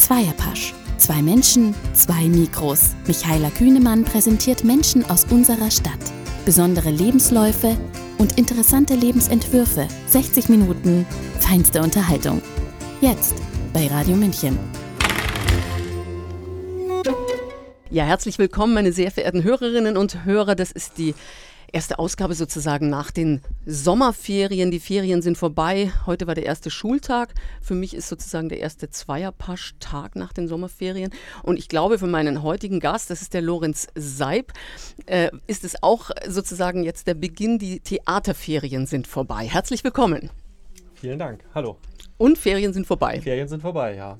Zweierpasch. Zwei Menschen, zwei Mikros. Michaela Kühnemann präsentiert Menschen aus unserer Stadt. Besondere Lebensläufe und interessante Lebensentwürfe. 60 Minuten feinste Unterhaltung. Jetzt bei Radio München. Ja, herzlich willkommen, meine sehr verehrten Hörerinnen und Hörer. Das ist die erste Ausgabe sozusagen nach den Sommerferien. Die Ferien sind vorbei. Heute war der erste Schultag. Für mich ist sozusagen der erste Zweierpasch-Tag nach den Sommerferien. Und ich glaube, für meinen heutigen Gast, das ist der Lorenz Seib, äh, ist es auch sozusagen jetzt der Beginn. Die Theaterferien sind vorbei. Herzlich willkommen. Vielen Dank. Hallo. Und Ferien sind vorbei. Ferien sind vorbei, ja.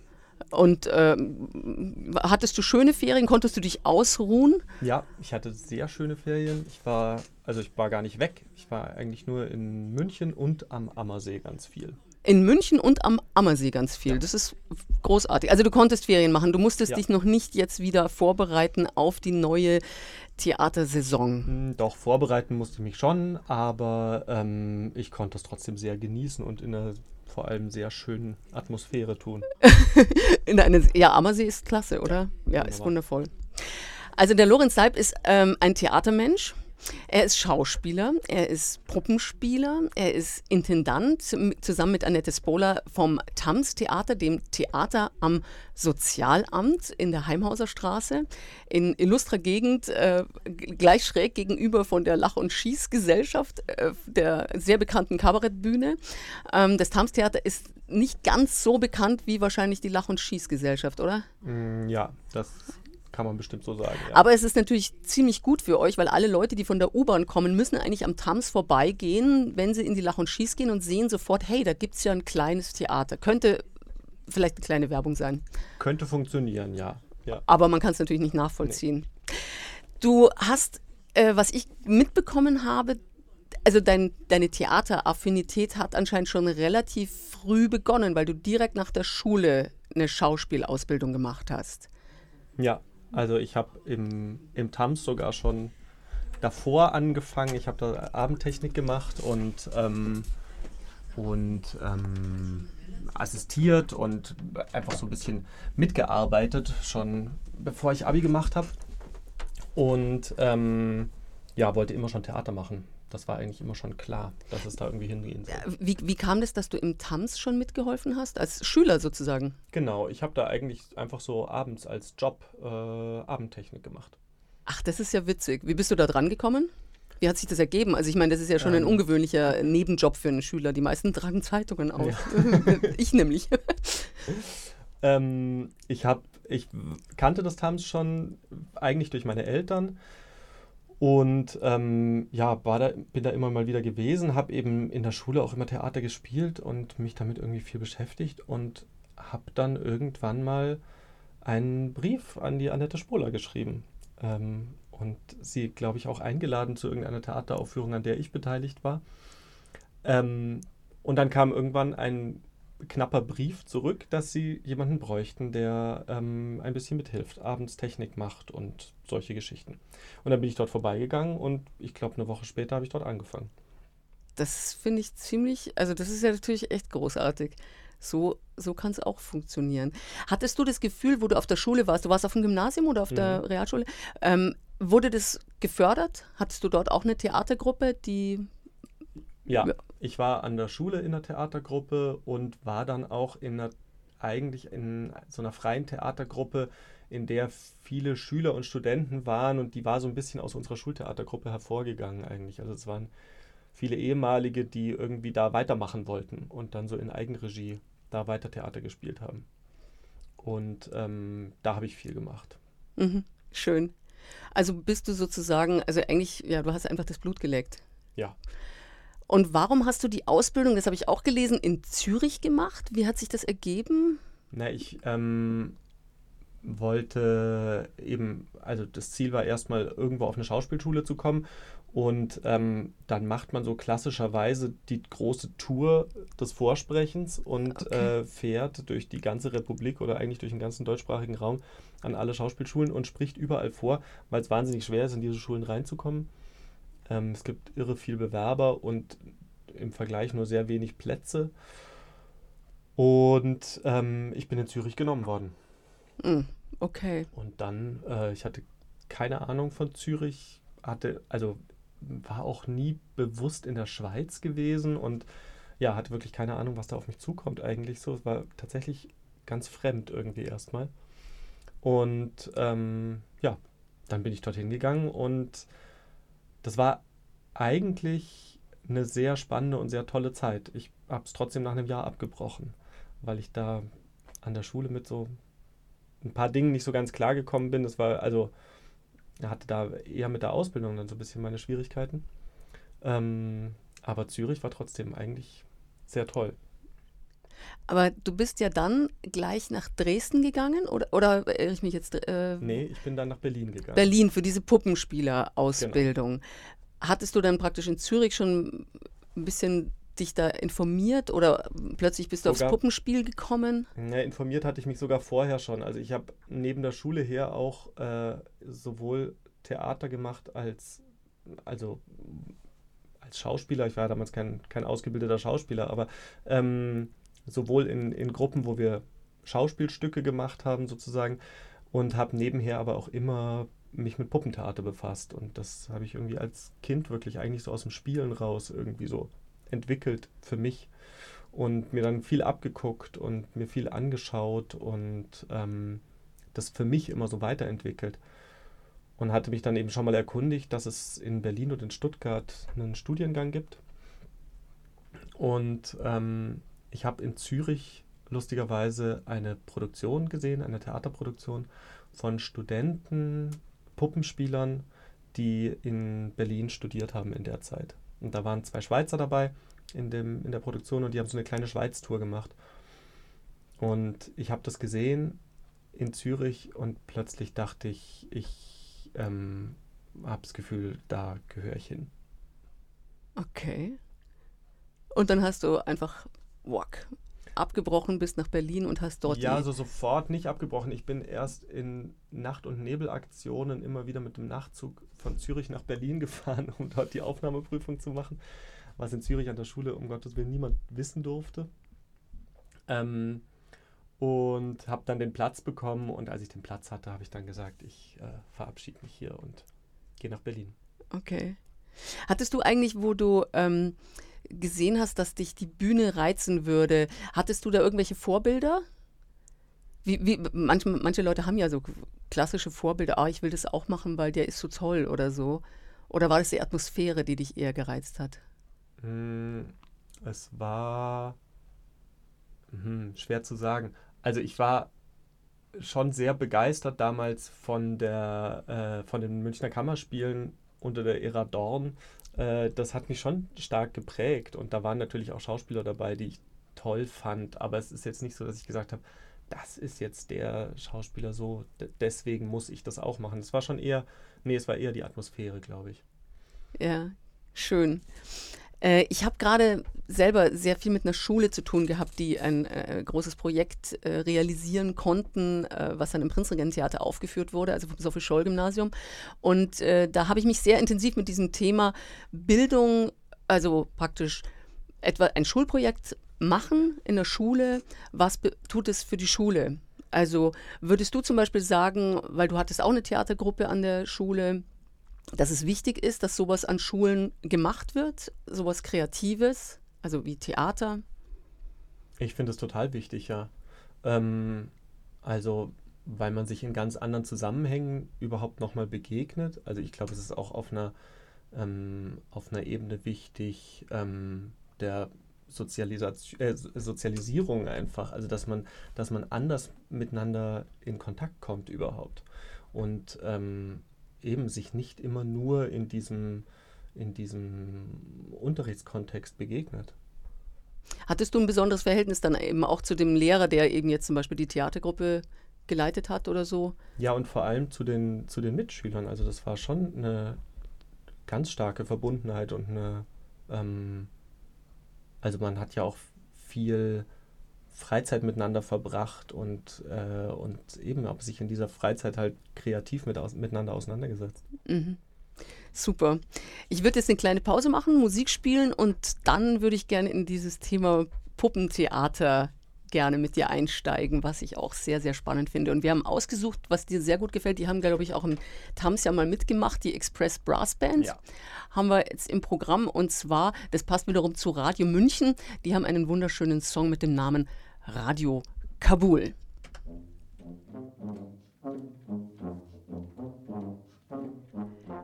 Und ähm, hattest du schöne Ferien? Konntest du dich ausruhen? Ja, ich hatte sehr schöne Ferien. Ich war, also ich war gar nicht weg. Ich war eigentlich nur in München und am Ammersee ganz viel. In München und am Ammersee ganz viel. Ja. Das ist großartig. Also du konntest Ferien machen. Du musstest ja. dich noch nicht jetzt wieder vorbereiten auf die neue Theatersaison. Hm, doch, vorbereiten musste ich mich schon, aber ähm, ich konnte es trotzdem sehr genießen und in einer vor allem sehr schönen Atmosphäre tun. In eine, ja, Ammersee ist klasse, oder? Ja, ja ist wundervoll. Also der Lorenz Seib ist ähm, ein Theatermensch. Er ist Schauspieler, er ist Puppenspieler, er ist Intendant zusammen mit Annette Spola vom Tams Theater, dem Theater am Sozialamt in der Heimhauser Straße, in illustrer Gegend, äh, gleich schräg gegenüber von der Lach- und Schießgesellschaft, äh, der sehr bekannten Kabarettbühne. Ähm, das Tams Theater ist nicht ganz so bekannt wie wahrscheinlich die Lach- und Schießgesellschaft, oder? Mm, ja, das kann man bestimmt so sagen. Ja. Aber es ist natürlich ziemlich gut für euch, weil alle Leute, die von der U-Bahn kommen, müssen eigentlich am Tams vorbeigehen, wenn sie in die Lach und Schieß gehen und sehen sofort, hey, da gibt es ja ein kleines Theater. Könnte vielleicht eine kleine Werbung sein. Könnte funktionieren, ja. ja. Aber man kann es natürlich nicht nachvollziehen. Nee. Du hast, äh, was ich mitbekommen habe, also dein, deine Theateraffinität hat anscheinend schon relativ früh begonnen, weil du direkt nach der Schule eine Schauspielausbildung gemacht hast. Ja, also ich habe im, im TAMS sogar schon davor angefangen. Ich habe da Abendtechnik gemacht und, ähm, und ähm, assistiert und einfach so ein bisschen mitgearbeitet, schon bevor ich Abi gemacht habe. Und ähm, ja, wollte immer schon Theater machen das war eigentlich immer schon klar, dass es da irgendwie hingehen soll. Wie, wie kam das, dass du im Tanz schon mitgeholfen hast, als Schüler sozusagen? Genau, ich habe da eigentlich einfach so abends als Job äh, Abendtechnik gemacht. Ach, das ist ja witzig. Wie bist du da dran gekommen? Wie hat sich das ergeben? Also ich meine, das ist ja schon ähm, ein ungewöhnlicher Nebenjob für einen Schüler. Die meisten tragen Zeitungen auf. Ja. ich nämlich. ähm, ich, hab, ich kannte das Tams schon eigentlich durch meine Eltern und ähm, ja, war da, bin da immer mal wieder gewesen, habe eben in der Schule auch immer Theater gespielt und mich damit irgendwie viel beschäftigt und habe dann irgendwann mal einen Brief an die Annette Spohler geschrieben. Ähm, und sie, glaube ich, auch eingeladen zu irgendeiner Theateraufführung, an der ich beteiligt war. Ähm, und dann kam irgendwann ein knapper Brief zurück, dass sie jemanden bräuchten, der ähm, ein bisschen mithilft, abends Technik macht und solche Geschichten. Und dann bin ich dort vorbeigegangen und ich glaube, eine Woche später habe ich dort angefangen. Das finde ich ziemlich, also das ist ja natürlich echt großartig. So, so kann es auch funktionieren. Hattest du das Gefühl, wo du auf der Schule warst, du warst auf dem Gymnasium oder auf mhm. der Realschule, ähm, wurde das gefördert? Hattest du dort auch eine Theatergruppe, die ja, ich war an der Schule in der Theatergruppe und war dann auch in einer, eigentlich in so einer freien Theatergruppe, in der viele Schüler und Studenten waren und die war so ein bisschen aus unserer Schultheatergruppe hervorgegangen eigentlich. Also es waren viele ehemalige, die irgendwie da weitermachen wollten und dann so in Eigenregie da weiter Theater gespielt haben. Und ähm, da habe ich viel gemacht. Mhm, schön. Also bist du sozusagen, also eigentlich, ja, du hast einfach das Blut geleckt. Ja. Und warum hast du die Ausbildung, das habe ich auch gelesen, in Zürich gemacht? Wie hat sich das ergeben? Na, ich ähm, wollte eben, also das Ziel war erstmal irgendwo auf eine Schauspielschule zu kommen und ähm, dann macht man so klassischerweise die große Tour des Vorsprechens und okay. äh, fährt durch die ganze Republik oder eigentlich durch den ganzen deutschsprachigen Raum an alle Schauspielschulen und spricht überall vor, weil es wahnsinnig schwer ist, in diese Schulen reinzukommen. Ähm, es gibt irre viel Bewerber und im Vergleich nur sehr wenig Plätze. Und ähm, ich bin in Zürich genommen worden. Mm, okay. Und dann, äh, ich hatte keine Ahnung von Zürich, hatte, also war auch nie bewusst in der Schweiz gewesen und ja, hatte wirklich keine Ahnung, was da auf mich zukommt eigentlich so. Es war tatsächlich ganz fremd irgendwie erstmal. Und ähm, ja, dann bin ich dorthin gegangen und das war eigentlich eine sehr spannende und sehr tolle Zeit. Ich habe es trotzdem nach einem Jahr abgebrochen, weil ich da an der Schule mit so ein paar Dingen nicht so ganz klar gekommen bin. Das war also, hatte da eher mit der Ausbildung dann so ein bisschen meine Schwierigkeiten. Ähm, aber Zürich war trotzdem eigentlich sehr toll. Aber du bist ja dann gleich nach Dresden gegangen oder, oder irre ich mich jetzt? Äh, nee, ich bin dann nach Berlin gegangen. Berlin für diese Puppenspielerausbildung. Genau. Hattest du dann praktisch in Zürich schon ein bisschen dich da informiert oder plötzlich bist du sogar, aufs Puppenspiel gekommen? Ja, informiert hatte ich mich sogar vorher schon. Also ich habe neben der Schule her auch äh, sowohl Theater gemacht als, also als Schauspieler. Ich war damals kein, kein ausgebildeter Schauspieler, aber ähm, sowohl in, in Gruppen, wo wir Schauspielstücke gemacht haben sozusagen und habe nebenher aber auch immer mich mit Puppentheater befasst. Und das habe ich irgendwie als Kind wirklich eigentlich so aus dem Spielen raus irgendwie so entwickelt für mich und mir dann viel abgeguckt und mir viel angeschaut und ähm, das für mich immer so weiterentwickelt. Und hatte mich dann eben schon mal erkundigt, dass es in Berlin und in Stuttgart einen Studiengang gibt. Und ähm, ich habe in Zürich lustigerweise eine Produktion gesehen, eine Theaterproduktion von Studenten, Puppenspielern, die in Berlin studiert haben in der Zeit. Und da waren zwei Schweizer dabei in, dem, in der Produktion und die haben so eine kleine Schweiz-Tour gemacht. Und ich habe das gesehen in Zürich und plötzlich dachte ich, ich ähm, habe das Gefühl, da gehöre ich hin. Okay. Und dann hast du einfach wack, abgebrochen bist nach Berlin und hast dort. Ja, also sofort nicht abgebrochen. Ich bin erst in Nacht- und Nebelaktionen immer wieder mit dem Nachtzug von Zürich nach Berlin gefahren, um dort die Aufnahmeprüfung zu machen, was in Zürich an der Schule um Gottes Willen niemand wissen durfte. Ähm, und habe dann den Platz bekommen und als ich den Platz hatte, habe ich dann gesagt, ich äh, verabschiede mich hier und gehe nach Berlin. Okay. Hattest du eigentlich, wo du ähm, gesehen hast, dass dich die Bühne reizen würde, hattest du da irgendwelche Vorbilder? Wie, wie, manche, manche Leute haben ja so klassische Vorbilder, ah, ich will das auch machen, weil der ist so toll oder so. Oder war das die Atmosphäre, die dich eher gereizt hat? Hm, es war hm, schwer zu sagen. Also ich war schon sehr begeistert damals von der äh, von den Münchner Kammerspielen unter der Ära Dorn äh, das hat mich schon stark geprägt. Und da waren natürlich auch Schauspieler dabei, die ich toll fand. Aber es ist jetzt nicht so, dass ich gesagt habe, das ist jetzt der Schauspieler so, deswegen muss ich das auch machen. Es war schon eher, nee, es war eher die Atmosphäre, glaube ich. Ja, schön. Äh, ich habe gerade selber sehr viel mit einer Schule zu tun gehabt, die ein äh, großes Projekt äh, realisieren konnten, äh, was dann im Prinzregententheater aufgeführt wurde, also vom Sophie-Scholl-Gymnasium. Und äh, da habe ich mich sehr intensiv mit diesem Thema Bildung, also praktisch etwa ein Schulprojekt machen in der Schule. Was tut es für die Schule? Also würdest du zum Beispiel sagen, weil du hattest auch eine Theatergruppe an der Schule, dass es wichtig ist, dass sowas an Schulen gemacht wird, sowas Kreatives, also wie Theater? Ich finde es total wichtig, ja. Ähm, also, weil man sich in ganz anderen Zusammenhängen überhaupt nochmal begegnet. Also ich glaube, es ist auch auf einer, ähm, auf einer Ebene wichtig, ähm, der Sozialisation, äh, Sozialisierung einfach, also dass man, dass man anders miteinander in Kontakt kommt überhaupt. Und ähm, eben sich nicht immer nur in diesem, in diesem Unterrichtskontext begegnet. Hattest du ein besonderes Verhältnis dann eben auch zu dem Lehrer, der eben jetzt zum Beispiel die Theatergruppe geleitet hat oder so? Ja, und vor allem zu den, zu den Mitschülern. Also das war schon eine ganz starke Verbundenheit und eine, ähm, also man hat ja auch viel Freizeit miteinander verbracht und, äh, und eben habe sich in dieser Freizeit halt kreativ mit aus, miteinander auseinandergesetzt. Mhm. Super. Ich würde jetzt eine kleine Pause machen, Musik spielen und dann würde ich gerne in dieses Thema Puppentheater gerne mit dir einsteigen, was ich auch sehr, sehr spannend finde. Und wir haben ausgesucht, was dir sehr gut gefällt. Die haben, glaube ich, auch im TAMS ja mal mitgemacht, die Express Brass Band. Ja. Haben wir jetzt im Programm. Und zwar, das passt wiederum zu Radio München. Die haben einen wunderschönen Song mit dem Namen Radio Kabul.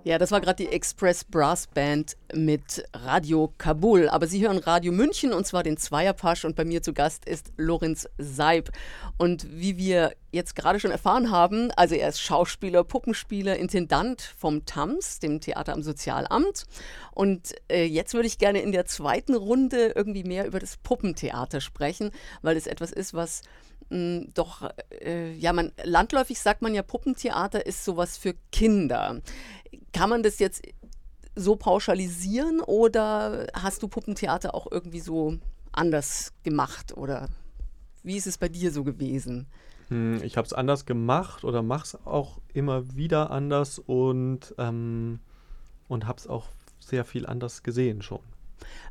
Ja, das war gerade die Express Brass Band mit Radio Kabul. Aber Sie hören Radio München und zwar den Zweierpasch und bei mir zu Gast ist Lorenz Seib. Und wie wir jetzt gerade schon erfahren haben, also er ist Schauspieler, Puppenspieler, Intendant vom TAMS, dem Theater am Sozialamt. Und äh, jetzt würde ich gerne in der zweiten Runde irgendwie mehr über das Puppentheater sprechen, weil es etwas ist, was doch, äh, ja, man, landläufig sagt man ja, Puppentheater ist sowas für Kinder. Kann man das jetzt so pauschalisieren oder hast du Puppentheater auch irgendwie so anders gemacht oder wie ist es bei dir so gewesen? Hm, ich habe es anders gemacht oder mache es auch immer wieder anders und, ähm, und habe es auch sehr viel anders gesehen schon.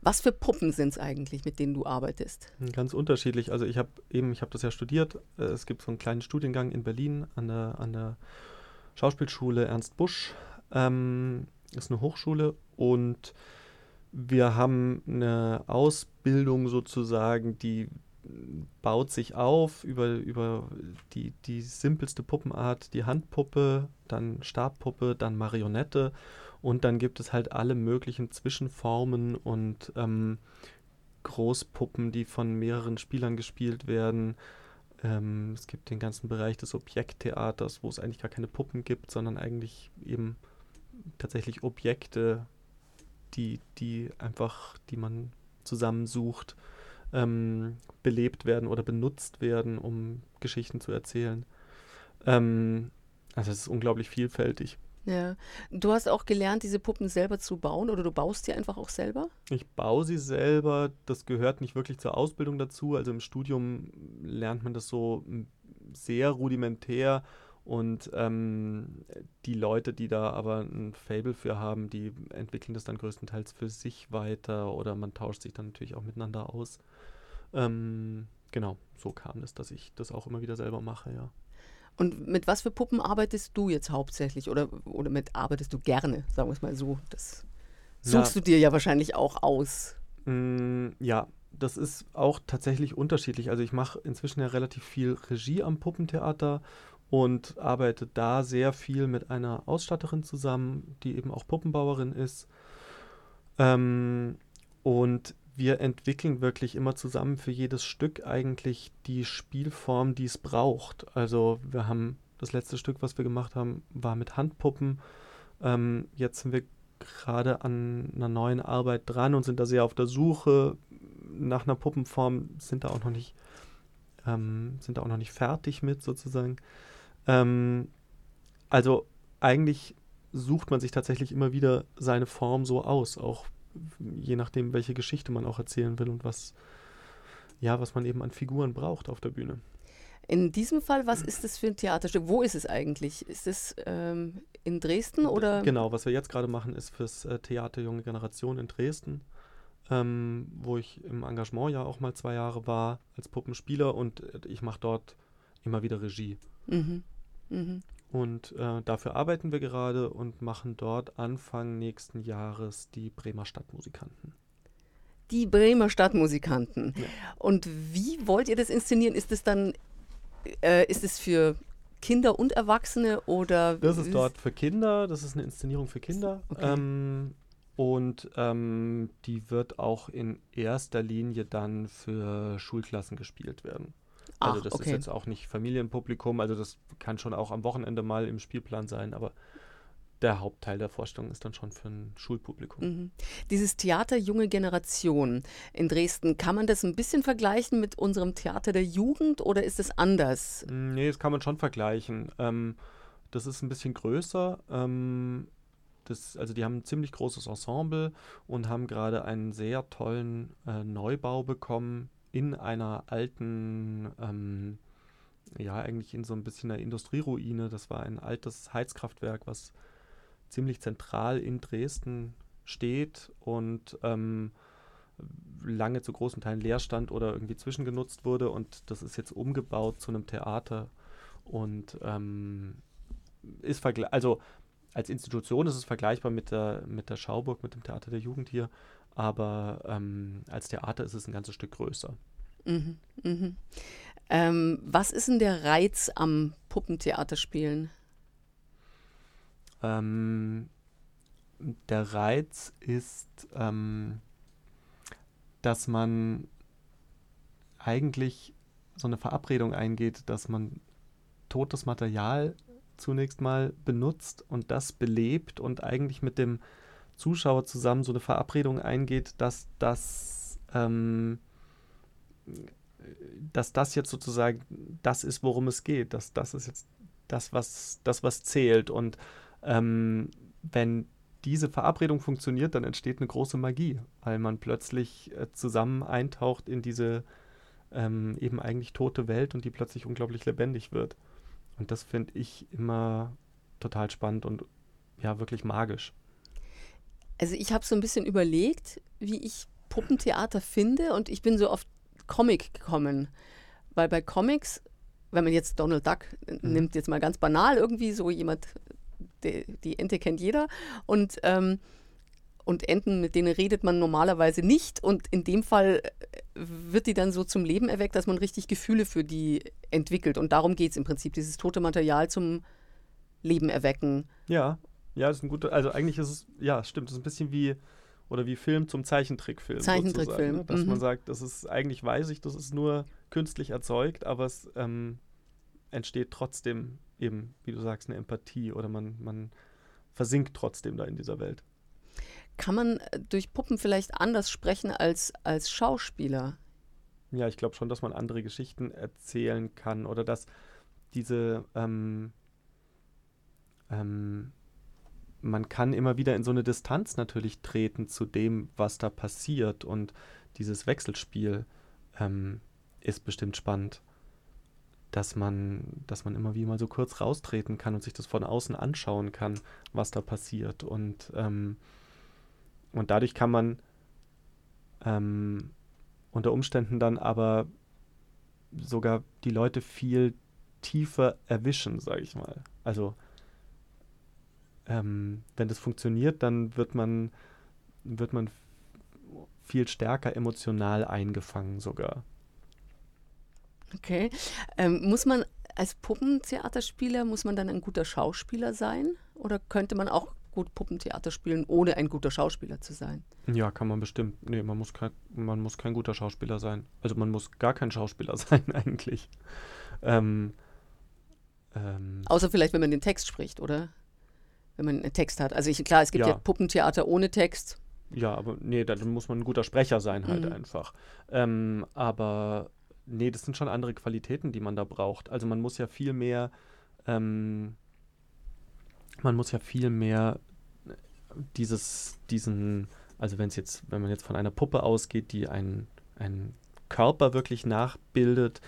Was für Puppen sind es eigentlich, mit denen du arbeitest? Ganz unterschiedlich. Also ich habe eben, ich habe das ja studiert. Äh, es gibt so einen kleinen Studiengang in Berlin an der, an der Schauspielschule Ernst Busch. Ähm, ist eine Hochschule und wir haben eine Ausbildung sozusagen, die baut sich auf über, über die, die simpelste Puppenart, die Handpuppe, dann Stabpuppe, dann Marionette und dann gibt es halt alle möglichen Zwischenformen und ähm, Großpuppen, die von mehreren Spielern gespielt werden. Ähm, es gibt den ganzen Bereich des Objekttheaters, wo es eigentlich gar keine Puppen gibt, sondern eigentlich eben tatsächlich Objekte, die, die einfach, die man zusammensucht, ähm, belebt werden oder benutzt werden, um Geschichten zu erzählen. Ähm, also es ist unglaublich vielfältig. Ja. Du hast auch gelernt, diese Puppen selber zu bauen oder du baust sie einfach auch selber? Ich baue sie selber. Das gehört nicht wirklich zur Ausbildung dazu. Also im Studium lernt man das so sehr rudimentär. Und ähm, die Leute, die da aber ein Fable für haben, die entwickeln das dann größtenteils für sich weiter oder man tauscht sich dann natürlich auch miteinander aus. Ähm, genau, so kam es, dass ich das auch immer wieder selber mache, ja. Und mit was für Puppen arbeitest du jetzt hauptsächlich oder, oder mit arbeitest du gerne, sagen wir es mal so? Das suchst ja. du dir ja wahrscheinlich auch aus. Mm, ja, das ist auch tatsächlich unterschiedlich. Also ich mache inzwischen ja relativ viel Regie am Puppentheater und arbeite da sehr viel mit einer Ausstatterin zusammen, die eben auch Puppenbauerin ist. Ähm, und wir entwickeln wirklich immer zusammen für jedes Stück eigentlich die Spielform, die es braucht. Also wir haben das letzte Stück, was wir gemacht haben, war mit Handpuppen. Ähm, jetzt sind wir gerade an einer neuen Arbeit dran und sind da sehr auf der Suche nach einer Puppenform, sind da auch noch nicht, ähm, sind da auch noch nicht fertig mit sozusagen. Ähm, also eigentlich sucht man sich tatsächlich immer wieder seine Form so aus, auch je nachdem, welche Geschichte man auch erzählen will und was, ja, was man eben an Figuren braucht auf der Bühne. In diesem Fall, was ist das für ein Theaterstück? Wo ist es eigentlich? Ist es ähm, in Dresden oder? Genau, was wir jetzt gerade machen, ist fürs äh, Theater Junge Generation in Dresden, ähm, wo ich im Engagement ja auch mal zwei Jahre war als Puppenspieler und äh, ich mache dort immer wieder Regie. Mhm. Mhm. Und äh, dafür arbeiten wir gerade und machen dort Anfang nächsten Jahres die Bremer Stadtmusikanten. Die Bremer Stadtmusikanten. Ja. Und wie wollt ihr das inszenieren? Ist es dann, äh, ist es für Kinder und Erwachsene oder? Das ist dort für Kinder, das ist eine Inszenierung für Kinder. Okay. Ähm, und ähm, die wird auch in erster Linie dann für Schulklassen gespielt werden. Also Ach, das okay. ist jetzt auch nicht Familienpublikum, also das kann schon auch am Wochenende mal im Spielplan sein, aber der Hauptteil der Vorstellung ist dann schon für ein Schulpublikum. Mhm. Dieses Theater Junge Generation in Dresden, kann man das ein bisschen vergleichen mit unserem Theater der Jugend oder ist es anders? Mm, nee, das kann man schon vergleichen. Ähm, das ist ein bisschen größer. Ähm, das, also die haben ein ziemlich großes Ensemble und haben gerade einen sehr tollen äh, Neubau bekommen in einer alten, ähm, ja, eigentlich in so ein bisschen einer Industrieruine. Das war ein altes Heizkraftwerk, was ziemlich zentral in Dresden steht und ähm, lange zu großen Teilen leer stand oder irgendwie zwischengenutzt wurde. Und das ist jetzt umgebaut zu einem Theater. Und ähm, ist vergleichbar, also als Institution ist es vergleichbar mit der, mit der Schauburg, mit dem Theater der Jugend hier, aber ähm, als Theater ist es ein ganzes Stück größer. Mhm, mhm. Ähm, was ist denn der Reiz am Puppentheaterspielen? Ähm, der Reiz ist, ähm, dass man eigentlich so eine Verabredung eingeht, dass man totes Material zunächst mal benutzt und das belebt und eigentlich mit dem Zuschauer zusammen so eine Verabredung eingeht, dass das, ähm, dass das jetzt sozusagen das ist, worum es geht, dass das ist jetzt das, was, das, was zählt. Und ähm, wenn diese Verabredung funktioniert, dann entsteht eine große Magie, weil man plötzlich äh, zusammen eintaucht in diese ähm, eben eigentlich tote Welt und die plötzlich unglaublich lebendig wird. Und das finde ich immer total spannend und ja, wirklich magisch. Also ich habe so ein bisschen überlegt, wie ich Puppentheater finde und ich bin so auf Comic gekommen. Weil bei Comics, wenn man jetzt Donald Duck mhm. nimmt, jetzt mal ganz banal, irgendwie so jemand, die, die Ente kennt jeder und, ähm, und Enten, mit denen redet man normalerweise nicht und in dem Fall äh, wird die dann so zum Leben erweckt, dass man richtig Gefühle für die entwickelt und darum geht es im Prinzip, dieses tote Material zum Leben erwecken. Ja, ja, das ist ein guter, also eigentlich ist es, ja, stimmt, das ist ein bisschen wie, oder wie Film zum Zeichentrickfilm. Zeichentrickfilm. Ne? Dass mhm. man sagt, das ist, eigentlich weiß ich, das ist nur künstlich erzeugt, aber es ähm, entsteht trotzdem eben, wie du sagst, eine Empathie oder man, man versinkt trotzdem da in dieser Welt. Kann man äh, durch Puppen vielleicht anders sprechen als, als Schauspieler? Ja, ich glaube schon, dass man andere Geschichten erzählen kann oder dass diese ähm, ähm, man kann immer wieder in so eine Distanz natürlich treten zu dem, was da passiert. Und dieses Wechselspiel ähm, ist bestimmt spannend, dass man, dass man immer wieder mal so kurz raustreten kann und sich das von außen anschauen kann, was da passiert. Und, ähm, und dadurch kann man ähm, unter Umständen dann aber sogar die Leute viel tiefer erwischen, sage ich mal. Also ähm, wenn das funktioniert, dann wird man, wird man viel stärker emotional eingefangen sogar. Okay. Ähm, muss man als Puppentheaterspieler, muss man dann ein guter Schauspieler sein? Oder könnte man auch gut Puppentheater spielen, ohne ein guter Schauspieler zu sein? Ja, kann man bestimmt. Nee, man muss kein, man muss kein guter Schauspieler sein. Also man muss gar kein Schauspieler sein eigentlich. Ähm, ähm, Außer vielleicht, wenn man den Text spricht, oder? Wenn man einen Text hat. Also ich, klar, es gibt ja. ja Puppentheater ohne Text. Ja, aber nee, dann muss man ein guter Sprecher sein halt mhm. einfach. Ähm, aber nee, das sind schon andere Qualitäten, die man da braucht. Also man muss ja viel mehr, ähm, man muss ja viel mehr dieses, diesen, also wenn es jetzt, wenn man jetzt von einer Puppe ausgeht, die einen, einen Körper wirklich nachbildet,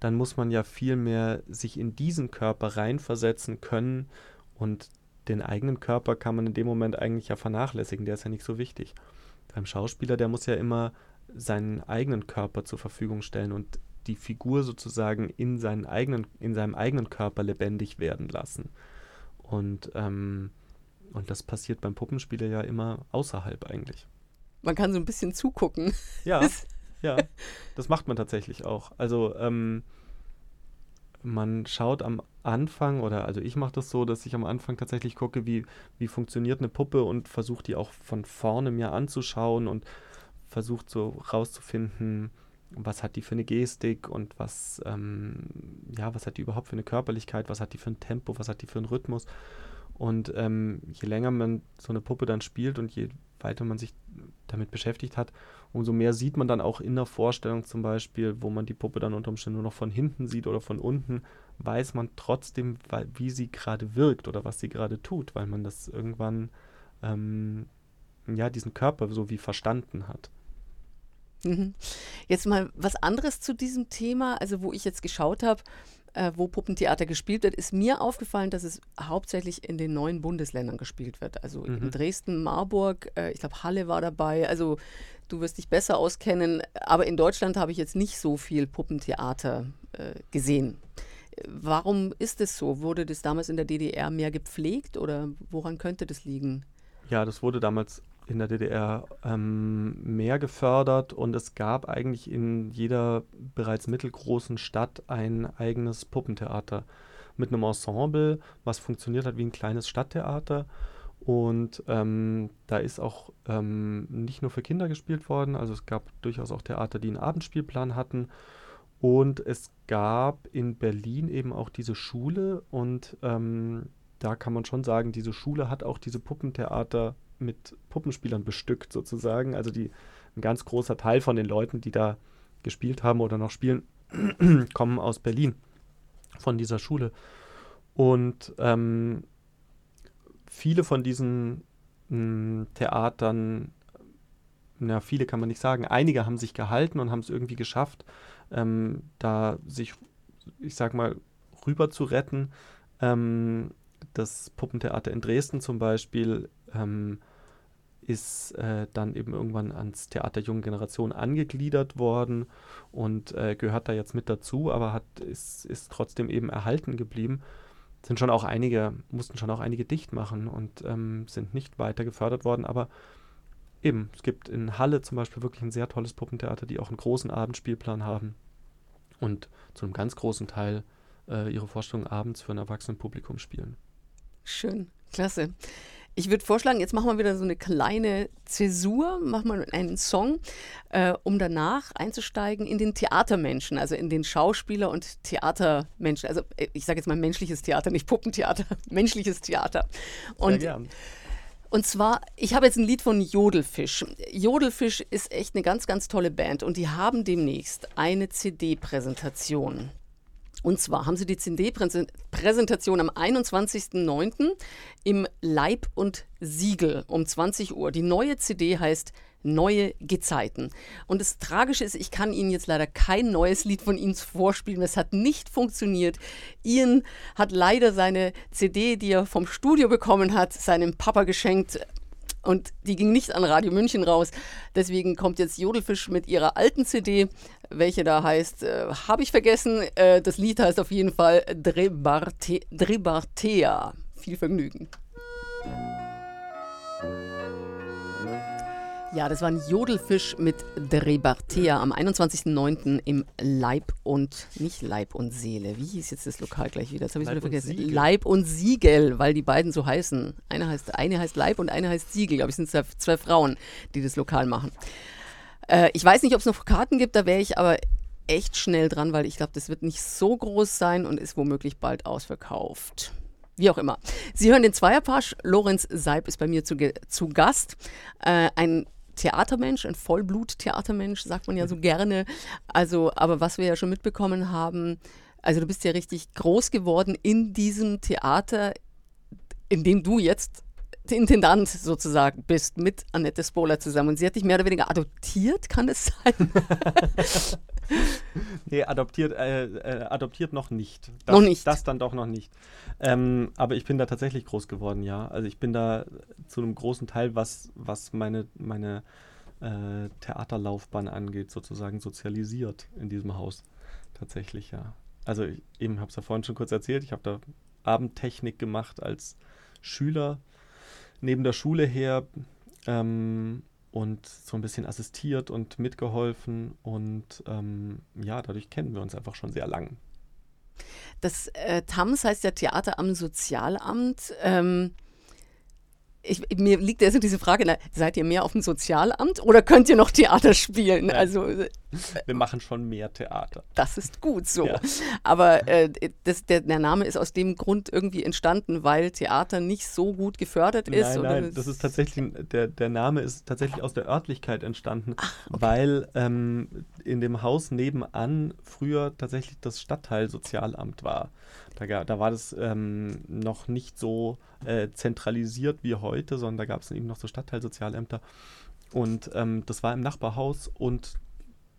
dann muss man ja viel mehr sich in diesen Körper reinversetzen können und den eigenen Körper kann man in dem Moment eigentlich ja vernachlässigen, der ist ja nicht so wichtig. Beim Schauspieler, der muss ja immer seinen eigenen Körper zur Verfügung stellen und die Figur sozusagen in, seinen eigenen, in seinem eigenen Körper lebendig werden lassen. Und, ähm, und das passiert beim Puppenspieler ja immer außerhalb eigentlich. Man kann so ein bisschen zugucken. Ja, ja, das macht man tatsächlich auch. Also ähm, man schaut am Anfang, oder also ich mache das so, dass ich am Anfang tatsächlich gucke, wie, wie funktioniert eine Puppe und versuche die auch von vorne mir anzuschauen und versucht so rauszufinden, was hat die für eine Gestik und was, ähm, ja, was hat die überhaupt für eine Körperlichkeit, was hat die für ein Tempo, was hat die für einen Rhythmus. Und ähm, je länger man so eine Puppe dann spielt und je weiter man sich damit beschäftigt hat, umso mehr sieht man dann auch in der Vorstellung zum Beispiel, wo man die Puppe dann unter Umständen nur noch von hinten sieht oder von unten, weiß man trotzdem, wie sie gerade wirkt oder was sie gerade tut, weil man das irgendwann, ähm, ja, diesen Körper so wie verstanden hat. Mhm. Jetzt mal was anderes zu diesem Thema, also wo ich jetzt geschaut habe, äh, wo Puppentheater gespielt wird, ist mir aufgefallen, dass es hauptsächlich in den neuen Bundesländern gespielt wird. Also mhm. in Dresden, Marburg, äh, ich glaube Halle war dabei. Also du wirst dich besser auskennen. Aber in Deutschland habe ich jetzt nicht so viel Puppentheater äh, gesehen. Warum ist es so? Wurde das damals in der DDR mehr gepflegt oder woran könnte das liegen? Ja, das wurde damals in der DDR ähm, mehr gefördert und es gab eigentlich in jeder bereits mittelgroßen Stadt ein eigenes Puppentheater mit einem Ensemble, was funktioniert hat wie ein kleines Stadttheater. Und ähm, da ist auch ähm, nicht nur für Kinder gespielt worden, also es gab durchaus auch Theater, die einen Abendspielplan hatten. Und es gab in Berlin eben auch diese Schule und ähm, da kann man schon sagen, diese Schule hat auch diese Puppentheater mit Puppenspielern bestückt sozusagen. Also die, ein ganz großer Teil von den Leuten, die da gespielt haben oder noch spielen, kommen aus Berlin, von dieser Schule. Und ähm, viele von diesen mh, hm, Theatern, na, viele kann man nicht sagen, einige haben sich gehalten und haben es irgendwie geschafft, ähm, da sich, ich sag mal, rüber zu retten. Ähm, das Puppentheater in Dresden zum Beispiel ähm, ist äh, dann eben irgendwann ans Theater Junge Generation angegliedert worden und äh, gehört da jetzt mit dazu, aber hat, ist, ist trotzdem eben erhalten geblieben. Sind schon auch einige, mussten schon auch einige dicht machen und ähm, sind nicht weiter gefördert worden, aber eben, es gibt in Halle zum Beispiel wirklich ein sehr tolles Puppentheater, die auch einen großen Abendspielplan haben und zu einem ganz großen Teil äh, ihre Vorstellungen abends für ein Erwachsenenpublikum spielen. Schön, klasse. Ich würde vorschlagen, jetzt machen wir wieder so eine kleine Zäsur, machen wir einen Song, äh, um danach einzusteigen in den Theatermenschen, also in den Schauspieler und Theatermenschen. Also äh, ich sage jetzt mal menschliches Theater, nicht Puppentheater, menschliches Theater. Und, Sehr gern. Und zwar, ich habe jetzt ein Lied von Jodelfisch. Jodelfisch ist echt eine ganz, ganz tolle Band und die haben demnächst eine CD-Präsentation. Und zwar haben sie die CD-Präsentation am 21.09. im Leib und Siegel um 20 Uhr. Die neue CD heißt Neue Gezeiten. Und das Tragische ist, ich kann Ihnen jetzt leider kein neues Lied von Ihnen vorspielen. Es hat nicht funktioniert. Ian hat leider seine CD, die er vom Studio bekommen hat, seinem Papa geschenkt. Und die ging nicht an Radio München raus. Deswegen kommt jetzt Jodelfisch mit ihrer alten CD, welche da heißt, äh, habe ich vergessen. Äh, das Lied heißt auf jeden Fall Drebarte, Drebartea. Viel Vergnügen. Ja, das war ein Jodelfisch mit Drebartea am 21.09. im Leib und, nicht Leib und Seele. Wie hieß jetzt das Lokal gleich wieder? Das habe ich wieder vergessen. Und Leib und Siegel, weil die beiden so heißen. Eine heißt, eine heißt Leib und eine heißt Siegel. Aber es sind zwei Frauen, die das Lokal machen. Äh, ich weiß nicht, ob es noch Karten gibt, da wäre ich aber echt schnell dran, weil ich glaube, das wird nicht so groß sein und ist womöglich bald ausverkauft. Wie auch immer. Sie hören den Zweierpasch. Lorenz Seib ist bei mir zu, zu Gast. Äh, ein Theatermensch, ein Vollblut-Theatermensch, sagt man ja so gerne. Also, aber was wir ja schon mitbekommen haben, also du bist ja richtig groß geworden in diesem Theater, in dem du jetzt Intendant sozusagen bist mit Annette Spohler zusammen. Und sie hat dich mehr oder weniger adoptiert, kann es sein? nee, adoptiert, äh, äh, adoptiert noch nicht. Das, noch nicht. Das dann doch noch nicht. Ähm, aber ich bin da tatsächlich groß geworden, ja. Also ich bin da zu einem großen Teil, was, was meine, meine äh, Theaterlaufbahn angeht, sozusagen sozialisiert in diesem Haus. Tatsächlich, ja. Also ich, eben habe es ja vorhin schon kurz erzählt, ich habe da Abendtechnik gemacht als Schüler neben der Schule her. Ähm, und so ein bisschen assistiert und mitgeholfen. Und ähm, ja, dadurch kennen wir uns einfach schon sehr lang. Das äh, TAMS heißt ja Theater am Sozialamt. Ähm, ich, mir liegt also diese Frage, na, seid ihr mehr auf dem Sozialamt oder könnt ihr noch Theater spielen? Ja. Also, Wir machen schon mehr Theater. Das ist gut so. Ja. Aber äh, das, der, der, Name ist aus dem Grund irgendwie entstanden, weil Theater nicht so gut gefördert ist? Nein, nein, das ist tatsächlich, der, der Name ist tatsächlich aus der Örtlichkeit entstanden, Ach, okay. weil ähm, in dem Haus nebenan früher tatsächlich das Stadtteil Sozialamt war. Da, da war das ähm, noch nicht so äh, zentralisiert wie heute, sondern da gab es eben noch so Stadtteilsozialämter. Und ähm, das war im Nachbarhaus und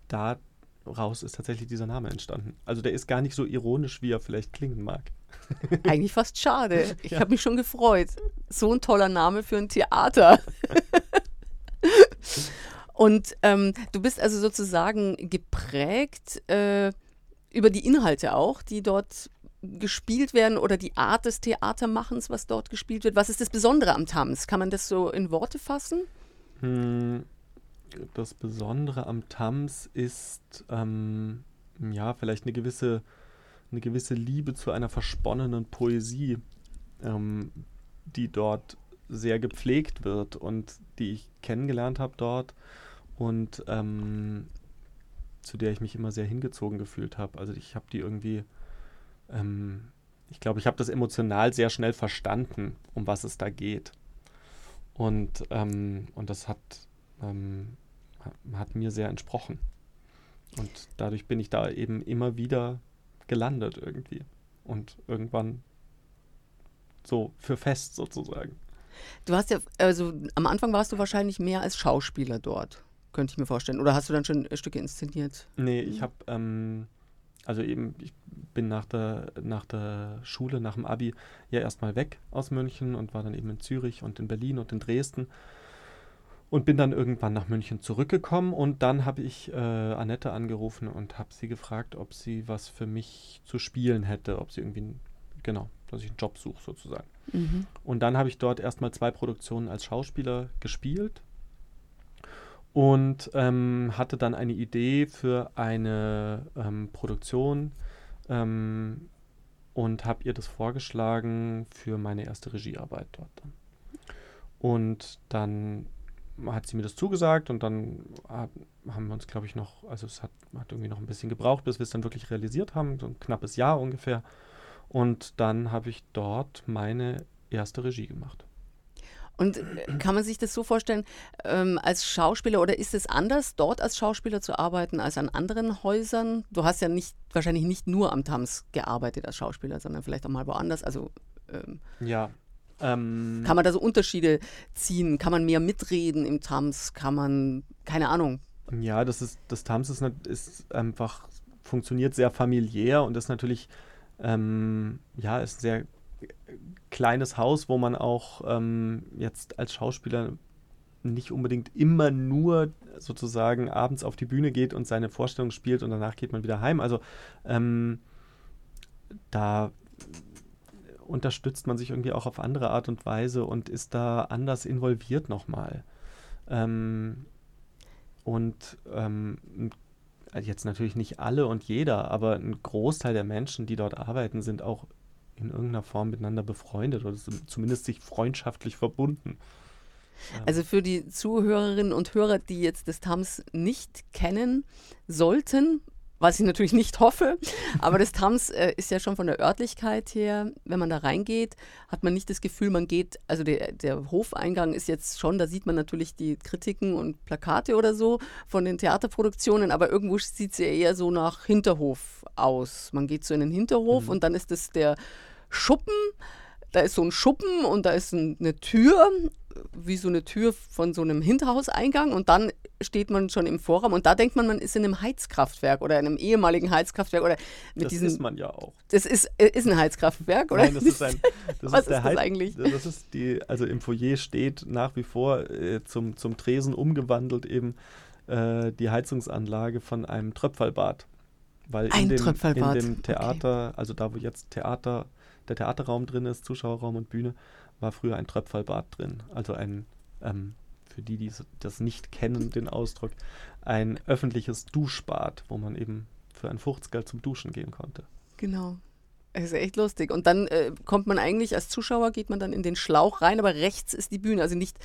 da raus ist tatsächlich dieser Name entstanden. Also der ist gar nicht so ironisch, wie er vielleicht klingen mag. Eigentlich fast schade. Ich ja. habe mich schon gefreut. So ein toller Name für ein Theater. Und ähm, du bist also sozusagen geprägt äh, über die Inhalte auch, die dort gespielt werden oder die Art des Theatermachens, was dort gespielt wird. Was ist das Besondere am Tams? Kann man das so in Worte fassen? Hm, das Besondere am Tams ist ähm, ja vielleicht eine gewisse, eine gewisse Liebe zu einer versponnenen Poesie, ähm, die dort sehr gepflegt wird und die ich kennengelernt habe dort und ähm, zu der ich mich immer sehr hingezogen gefühlt habe. Also ich habe die irgendwie, ähm, ich glaube, ich habe das emotional sehr schnell verstanden, um was es da geht. Und, ähm, und das hat, ähm, hat mir sehr entsprochen. Und dadurch bin ich da eben immer wieder gelandet irgendwie. Und irgendwann so für fest sozusagen. Du hast ja, also am Anfang warst du wahrscheinlich mehr als Schauspieler dort, könnte ich mir vorstellen. Oder hast du dann schon Stücke inszeniert? Nee, ich habe, ähm, also eben, ich bin nach der, nach der Schule, nach dem Abi ja erstmal weg aus München und war dann eben in Zürich und in Berlin und in Dresden. Und bin dann irgendwann nach München zurückgekommen und dann habe ich äh, Annette angerufen und habe sie gefragt, ob sie was für mich zu spielen hätte, ob sie irgendwie, genau, dass ich einen Job suche sozusagen. Mhm. Und dann habe ich dort erstmal zwei Produktionen als Schauspieler gespielt und ähm, hatte dann eine Idee für eine ähm, Produktion ähm, und habe ihr das vorgeschlagen für meine erste Regiearbeit dort. Und dann hat sie mir das zugesagt und dann haben wir uns, glaube ich, noch, also es hat, hat irgendwie noch ein bisschen gebraucht, bis wir es dann wirklich realisiert haben, so ein knappes Jahr ungefähr. Und dann habe ich dort meine erste Regie gemacht. Und äh, kann man sich das so vorstellen, ähm, als Schauspieler oder ist es anders, dort als Schauspieler zu arbeiten als an anderen Häusern? Du hast ja nicht, wahrscheinlich nicht nur am TAMS gearbeitet als Schauspieler, sondern vielleicht auch mal woanders. Also ähm, ja. Ähm, kann man da so Unterschiede ziehen? Kann man mehr mitreden im TAMS? Kann man, keine Ahnung. Ja, das ist, das TAMS ist, ist einfach, funktioniert sehr familiär und ist natürlich ähm, ja, ist sehr kleines Haus, wo man auch ähm, jetzt als Schauspieler nicht unbedingt immer nur sozusagen abends auf die Bühne geht und seine Vorstellung spielt und danach geht man wieder heim. Also ähm, da unterstützt man sich irgendwie auch auf andere Art und Weise und ist da anders involviert nochmal. Ähm, und ähm, jetzt natürlich nicht alle und jeder, aber ein Großteil der Menschen, die dort arbeiten, sind auch in irgendeiner Form miteinander befreundet oder zumindest sich freundschaftlich verbunden. Also für die Zuhörerinnen und Hörer, die jetzt das TAMS nicht kennen sollten, was ich natürlich nicht hoffe. Aber das Tams äh, ist ja schon von der Örtlichkeit her, wenn man da reingeht, hat man nicht das Gefühl, man geht, also der, der Hofeingang ist jetzt schon, da sieht man natürlich die Kritiken und Plakate oder so von den Theaterproduktionen, aber irgendwo sieht es ja eher so nach Hinterhof aus. Man geht so in den Hinterhof mhm. und dann ist das der Schuppen da ist so ein Schuppen und da ist eine Tür wie so eine Tür von so einem Hinterhauseingang und dann steht man schon im Vorraum und da denkt man, man ist in einem Heizkraftwerk oder in einem ehemaligen Heizkraftwerk oder mit das diesen. Das ist man ja auch. Das ist, äh, ist ein Heizkraftwerk, oder? Nein, das ist ein. Das Was ist, ist das eigentlich? Das ist die, also im Foyer steht nach wie vor äh, zum, zum Tresen umgewandelt eben äh, die Heizungsanlage von einem Tröpfelbad. Weil ein in dem, in dem Theater, okay. also da wo jetzt Theater, der Theaterraum drin ist, Zuschauerraum und Bühne, war früher ein Tröpfelbad drin. Also ein, ähm, für die, die das nicht kennen, den Ausdruck, ein öffentliches Duschbad, wo man eben für ein Fuchtsgeld zum Duschen gehen konnte. Genau. Das ist echt lustig. Und dann äh, kommt man eigentlich als Zuschauer, geht man dann in den Schlauch rein, aber rechts ist die Bühne. Also nicht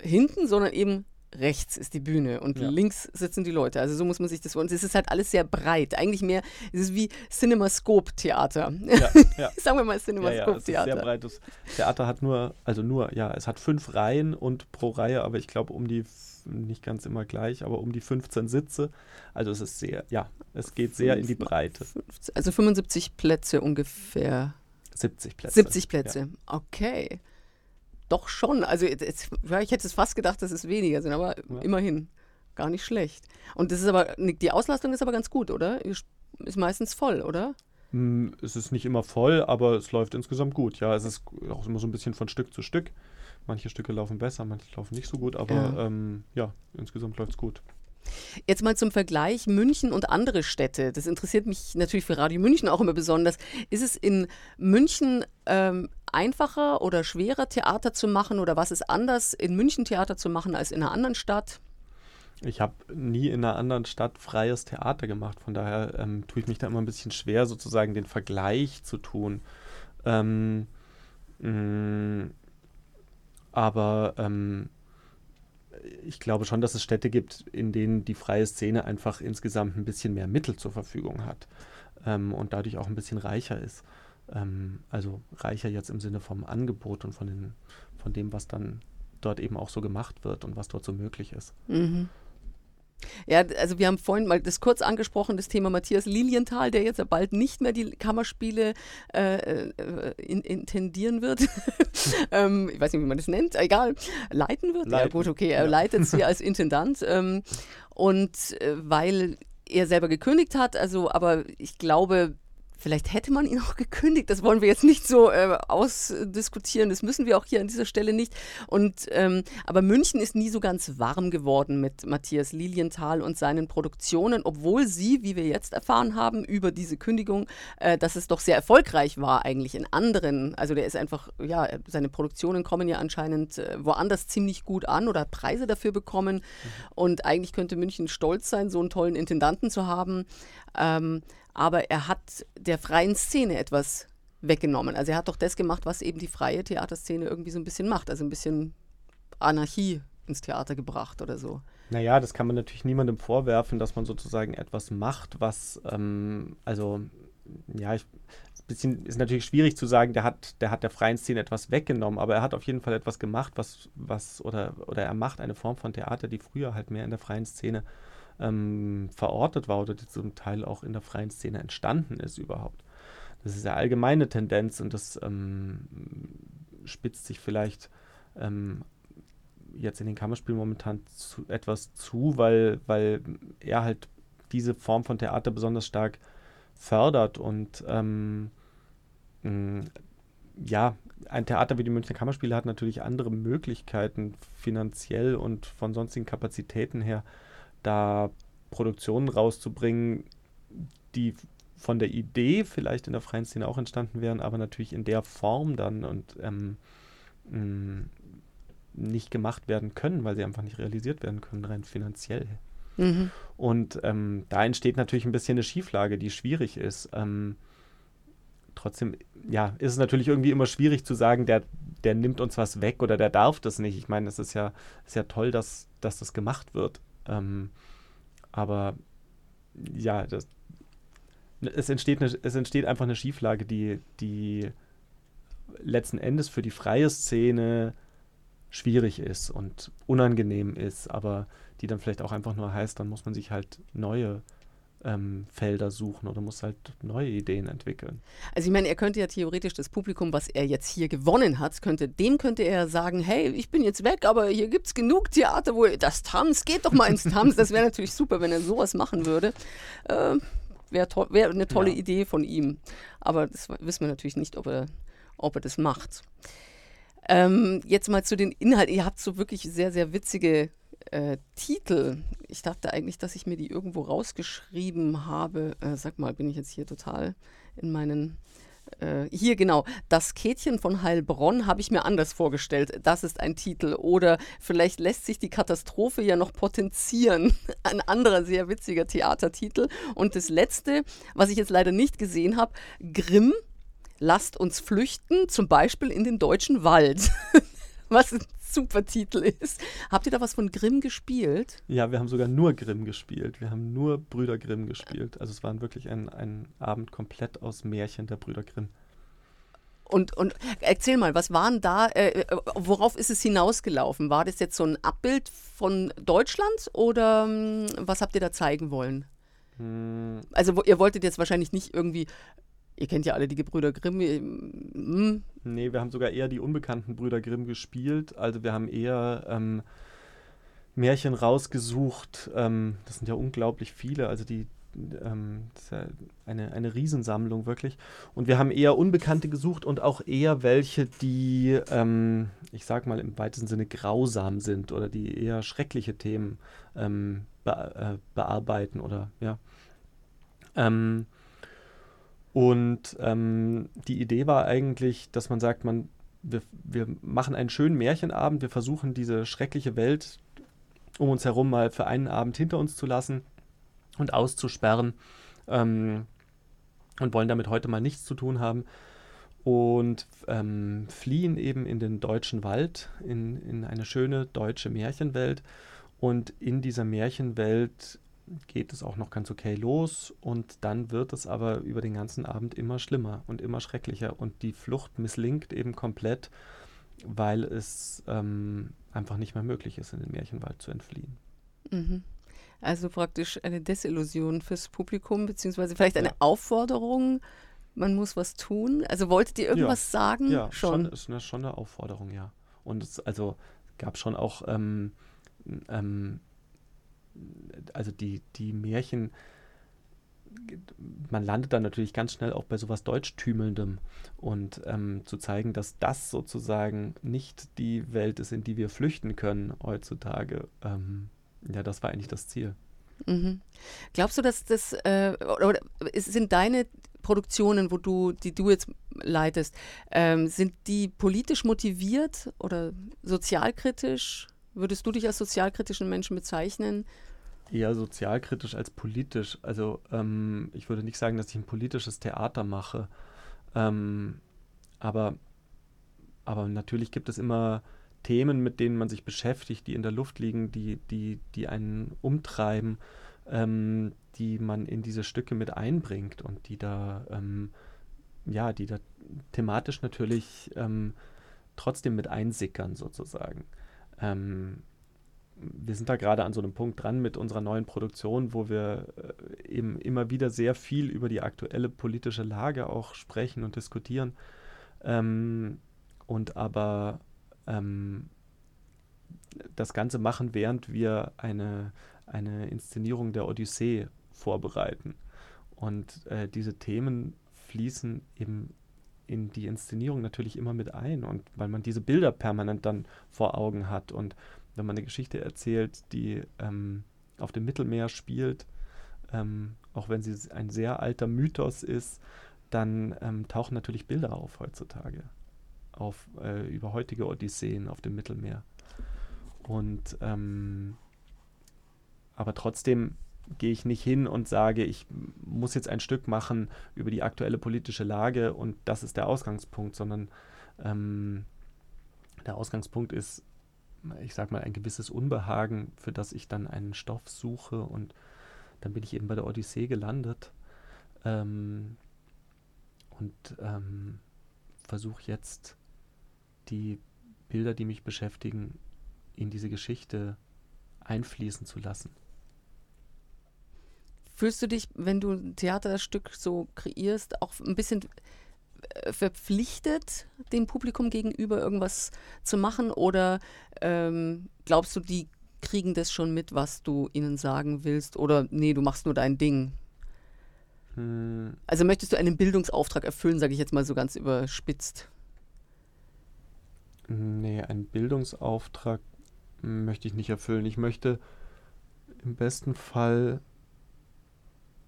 hinten, sondern eben rechts ist die Bühne und ja. links sitzen die Leute. Also so muss man sich das vorstellen. Es ist halt alles sehr breit. Eigentlich mehr, es ist wie Cinemascope-Theater. Ja, ja. Sagen wir mal Cinemascope-Theater. Ja, sehr breites Theater hat nur, also nur, ja, es hat fünf Reihen und pro Reihe, aber ich glaube um die, nicht ganz immer gleich, aber um die 15 Sitze. Also es ist sehr, ja, es geht sehr in die Breite. 50, also 75 Plätze ungefähr. 70 Plätze. 70 Plätze, okay. Doch schon. Also jetzt, ja, ich hätte es fast gedacht, dass es weniger sind, aber ja. immerhin. gar nicht schlecht. Und das ist aber, die Auslastung ist aber ganz gut, oder? Ist meistens voll, oder? Hm, es ist nicht immer voll, aber es läuft insgesamt gut. Ja, es ist auch immer so ein bisschen von Stück zu Stück. Manche Stücke laufen besser, manche laufen nicht so gut, aber ja, ähm, ja insgesamt läuft es gut. Jetzt mal zum Vergleich München und andere Städte. Das interessiert mich natürlich für Radio München auch immer besonders. Ist es in München ähm, einfacher oder schwerer, Theater zu machen oder was ist anders, in München Theater zu machen als in einer anderen Stadt? Ich habe nie in einer anderen Stadt freies Theater gemacht. Von daher ähm, tue ich mich da immer ein bisschen schwer, sozusagen den Vergleich zu tun. Ähm, mh, mm, aber ähm, ich glaube schon, dass es Städte gibt, in denen die freie Szene einfach insgesamt ein bisschen mehr Mittel zur Verfügung hat ähm, und dadurch auch ein bisschen reicher ist. Ähm, also reicher jetzt im Sinne vom Angebot und von, den, von dem, was dann dort eben auch so gemacht wird und was dort so möglich ist. Mhm. Ja, also wir haben vorhin mal das kurz angesprochen, das Thema Matthias Lilienthal, der jetzt ja bald nicht mehr die Kammerspiele äh, äh, in, intendieren wird. ähm, ich weiß nicht, wie man das nennt, egal, leiten wird. Leiten. Ja gut, okay, er ja. leitet sie als Intendant. Ähm, und äh, weil er selber gekündigt hat, also aber ich glaube, Vielleicht hätte man ihn auch gekündigt. Das wollen wir jetzt nicht so äh, ausdiskutieren. Das müssen wir auch hier an dieser Stelle nicht. Und ähm, aber München ist nie so ganz warm geworden mit Matthias Lilienthal und seinen Produktionen, obwohl sie, wie wir jetzt erfahren haben, über diese Kündigung, äh, dass es doch sehr erfolgreich war eigentlich in anderen. Also der ist einfach, ja, seine Produktionen kommen ja anscheinend äh, woanders ziemlich gut an oder hat Preise dafür bekommen. Mhm. Und eigentlich könnte München stolz sein, so einen tollen Intendanten zu haben. Ähm, aber er hat der freien Szene etwas weggenommen. Also er hat doch das gemacht, was eben die freie Theaterszene irgendwie so ein bisschen macht, also ein bisschen Anarchie ins Theater gebracht oder so. Naja, das kann man natürlich niemandem vorwerfen, dass man sozusagen etwas macht, was, ähm, also, ja, ich, bisschen, ist natürlich schwierig zu sagen, der hat, der hat der freien Szene etwas weggenommen, aber er hat auf jeden Fall etwas gemacht, was, was, oder, oder er macht eine Form von Theater, die früher halt mehr in der freien Szene ähm, verortet war oder die zum Teil auch in der freien Szene entstanden ist überhaupt. Das ist ja allgemeine Tendenz und das ähm, spitzt sich vielleicht ähm, jetzt in den Kammerspielen momentan zu, etwas zu, weil, weil er halt diese Form von Theater besonders stark fördert und ähm, ja, ein Theater wie die Münchner Kammerspiele hat natürlich andere Möglichkeiten finanziell und von sonstigen Kapazitäten her, da Produktionen rauszubringen, die von der Idee vielleicht in der freien Szene auch entstanden wären, aber natürlich in der Form dann und ähm, mh, nicht gemacht werden können, weil sie einfach nicht realisiert werden können, rein finanziell. Mhm. Und ähm, da entsteht natürlich ein bisschen eine Schieflage, die schwierig ist. Ähm, trotzdem, ja, ist es natürlich irgendwie immer schwierig zu sagen, der, der nimmt uns was weg oder der darf das nicht. Ich meine, es ist ja, ist ja toll, dass, dass das gemacht wird. Ähm, aber ja, das, es, entsteht eine, es entsteht einfach eine Schieflage, die, die letzten Endes für die freie Szene schwierig ist und unangenehm ist, aber die dann vielleicht auch einfach nur heißt, dann muss man sich halt neue ähm, Felder suchen oder muss halt neue Ideen entwickeln. Also ich meine, er könnte ja theoretisch das Publikum, was er jetzt hier gewonnen hat, könnte, dem könnte er sagen, hey, ich bin jetzt weg, aber hier gibt es genug Theater, wo das Tanz, geht doch mal ins Tanz. Das wäre natürlich super, wenn er sowas machen würde. Äh, wäre to wär eine tolle ja. Idee von ihm. Aber das wissen wir natürlich nicht, ob er, ob er das macht. Ähm, jetzt mal zu den Inhalten. Ihr habt so wirklich sehr, sehr witzige äh, Titel. Ich dachte eigentlich, dass ich mir die irgendwo rausgeschrieben habe. Äh, sag mal, bin ich jetzt hier total in meinen. Äh, hier genau, das Kätchen von Heilbronn habe ich mir anders vorgestellt. Das ist ein Titel. Oder vielleicht lässt sich die Katastrophe ja noch potenzieren. Ein anderer sehr witziger Theatertitel. Und das letzte, was ich jetzt leider nicht gesehen habe, Grimm, lasst uns flüchten, zum Beispiel in den deutschen Wald. was super Titel ist. Habt ihr da was von Grimm gespielt? Ja, wir haben sogar nur Grimm gespielt. Wir haben nur Brüder Grimm gespielt. Also es war wirklich ein, ein Abend komplett aus Märchen der Brüder Grimm. Und, und erzähl mal, was waren da, äh, äh, worauf ist es hinausgelaufen? War das jetzt so ein Abbild von Deutschland oder äh, was habt ihr da zeigen wollen? Hm. Also ihr wolltet jetzt wahrscheinlich nicht irgendwie Ihr kennt ja alle die Gebrüder Grimm. Hm. Nee, wir haben sogar eher die unbekannten Brüder Grimm gespielt. Also wir haben eher ähm, Märchen rausgesucht. Ähm, das sind ja unglaublich viele, also die ähm, das ist ja eine, eine Riesensammlung wirklich. Und wir haben eher Unbekannte gesucht und auch eher welche, die, ähm, ich sag mal, im weitesten Sinne grausam sind oder die eher schreckliche Themen ähm, be äh, bearbeiten oder ja. Ähm, und ähm, die Idee war eigentlich, dass man sagt, man, wir, wir machen einen schönen Märchenabend, wir versuchen diese schreckliche Welt um uns herum mal für einen Abend hinter uns zu lassen und auszusperren ähm, und wollen damit heute mal nichts zu tun haben und ähm, fliehen eben in den deutschen Wald, in, in eine schöne deutsche Märchenwelt. Und in dieser Märchenwelt geht es auch noch ganz okay los und dann wird es aber über den ganzen Abend immer schlimmer und immer schrecklicher und die Flucht misslingt eben komplett, weil es ähm, einfach nicht mehr möglich ist, in den Märchenwald zu entfliehen. Mhm. Also praktisch eine Desillusion fürs Publikum, beziehungsweise vielleicht eine ja. Aufforderung, man muss was tun. Also wolltet ihr irgendwas ja. sagen? Ja, schon. schon ist eine, schon eine Aufforderung, ja. Und es also gab schon auch ähm, ähm, also die, die Märchen, man landet dann natürlich ganz schnell auch bei sowas Deutschtümelndem und ähm, zu zeigen, dass das sozusagen nicht die Welt ist, in die wir flüchten können heutzutage. Ähm, ja, das war eigentlich das Ziel. Mhm. Glaubst du, dass das äh, oder, sind deine Produktionen, wo du, die du jetzt leitest, ähm, sind die politisch motiviert oder sozialkritisch? Würdest du dich als sozialkritischen Menschen bezeichnen? Eher sozialkritisch als politisch. Also ähm, ich würde nicht sagen, dass ich ein politisches Theater mache. Ähm, aber, aber natürlich gibt es immer Themen, mit denen man sich beschäftigt, die in der Luft liegen, die, die, die einen umtreiben, ähm, die man in diese Stücke mit einbringt und die da, ähm, ja, die da thematisch natürlich ähm, trotzdem mit einsickern sozusagen. Ähm, wir sind da gerade an so einem Punkt dran mit unserer neuen Produktion, wo wir äh, eben immer wieder sehr viel über die aktuelle politische Lage auch sprechen und diskutieren. Ähm, und aber ähm, das Ganze machen, während wir eine, eine Inszenierung der Odyssee vorbereiten. Und äh, diese Themen fließen eben in die Inszenierung natürlich immer mit ein und weil man diese Bilder permanent dann vor Augen hat und wenn man eine Geschichte erzählt, die ähm, auf dem Mittelmeer spielt, ähm, auch wenn sie ein sehr alter Mythos ist, dann ähm, tauchen natürlich Bilder auf heutzutage auf, äh, über heutige Odysseen auf dem Mittelmeer. Und ähm, aber trotzdem gehe ich nicht hin und sage, ich muss jetzt ein Stück machen über die aktuelle politische Lage und das ist der Ausgangspunkt, sondern ähm, der Ausgangspunkt ist, ich sag mal, ein gewisses Unbehagen, für das ich dann einen Stoff suche und dann bin ich eben bei der Odyssee gelandet ähm, und ähm, versuche jetzt die Bilder, die mich beschäftigen, in diese Geschichte einfließen zu lassen. Fühlst du dich, wenn du ein Theaterstück so kreierst, auch ein bisschen äh, verpflichtet, dem Publikum gegenüber irgendwas zu machen? Oder ähm, glaubst du, die kriegen das schon mit, was du ihnen sagen willst? Oder nee, du machst nur dein Ding? Hm. Also möchtest du einen Bildungsauftrag erfüllen, sage ich jetzt mal so ganz überspitzt? Nee, einen Bildungsauftrag möchte ich nicht erfüllen. Ich möchte im besten Fall,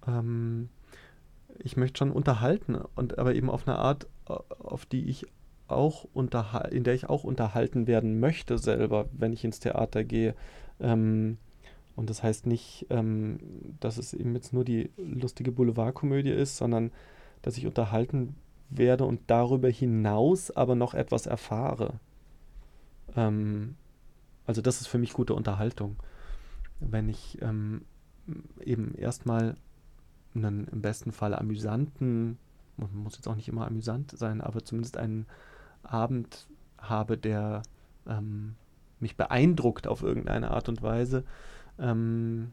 ähm, ich möchte schon unterhalten und aber eben auf eine Art, auf die ich auch in der ich auch unterhalten werden möchte selber, wenn ich ins Theater gehe. Ähm, und das heißt nicht, ähm, dass es eben jetzt nur die lustige Boulevardkomödie ist, sondern dass ich unterhalten werde und darüber hinaus aber noch etwas erfahre. Ähm, also das ist für mich gute Unterhaltung. Wenn ich ähm, eben erstmal einen im besten Fall amüsanten, muss jetzt auch nicht immer amüsant sein, aber zumindest einen Abend habe, der ähm, mich beeindruckt auf irgendeine Art und Weise. Ähm,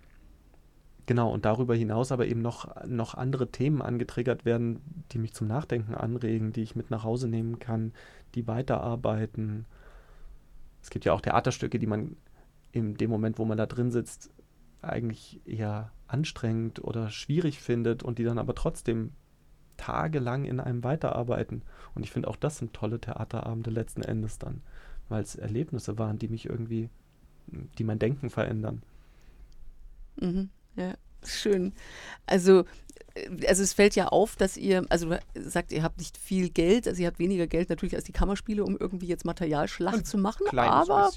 genau, und darüber hinaus aber eben noch, noch andere Themen angetriggert werden, die mich zum Nachdenken anregen, die ich mit nach Hause nehmen kann, die weiterarbeiten es gibt ja auch Theaterstücke, die man in dem Moment, wo man da drin sitzt, eigentlich eher anstrengend oder schwierig findet und die dann aber trotzdem tagelang in einem weiterarbeiten. Und ich finde auch das sind tolle Theaterabende letzten Endes dann, weil es Erlebnisse waren, die mich irgendwie, die mein Denken verändern. Mhm, ja, schön. Also also es fällt ja auf, dass ihr, also sagt, ihr habt nicht viel Geld, also ihr habt weniger Geld natürlich als die Kammerspiele, um irgendwie jetzt Materialschlacht zu machen, aber,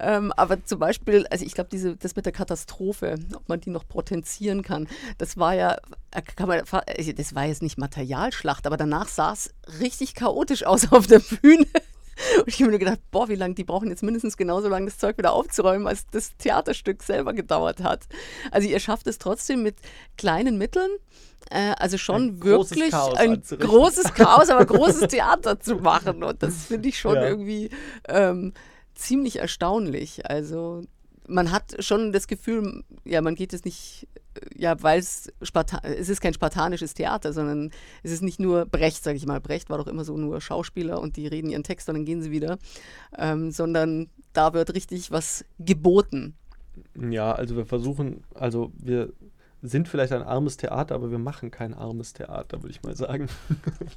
ähm, aber zum Beispiel, also ich glaube, diese, das mit der Katastrophe, ob man die noch potenzieren kann, das war ja, äh, kann man, äh, das war jetzt nicht Materialschlacht, aber danach sah es richtig chaotisch aus auf der Bühne. Und ich habe mir gedacht, boah, wie lange, die brauchen jetzt mindestens genauso lange das Zeug wieder aufzuräumen, als das Theaterstück selber gedauert hat. Also ihr schafft es trotzdem mit kleinen Mitteln, äh, also schon ein wirklich Chaos ein großes Chaos, aber großes Theater zu machen. Und das finde ich schon ja. irgendwie ähm, ziemlich erstaunlich. Also man hat schon das Gefühl, ja, man geht es nicht, ja, weil es es ist kein spartanisches Theater, sondern es ist nicht nur Brecht, sage ich mal. Brecht war doch immer so nur Schauspieler und die reden ihren Text und dann gehen sie wieder, ähm, sondern da wird richtig was geboten. Ja, also wir versuchen, also wir sind vielleicht ein armes Theater, aber wir machen kein armes Theater, würde ich mal sagen.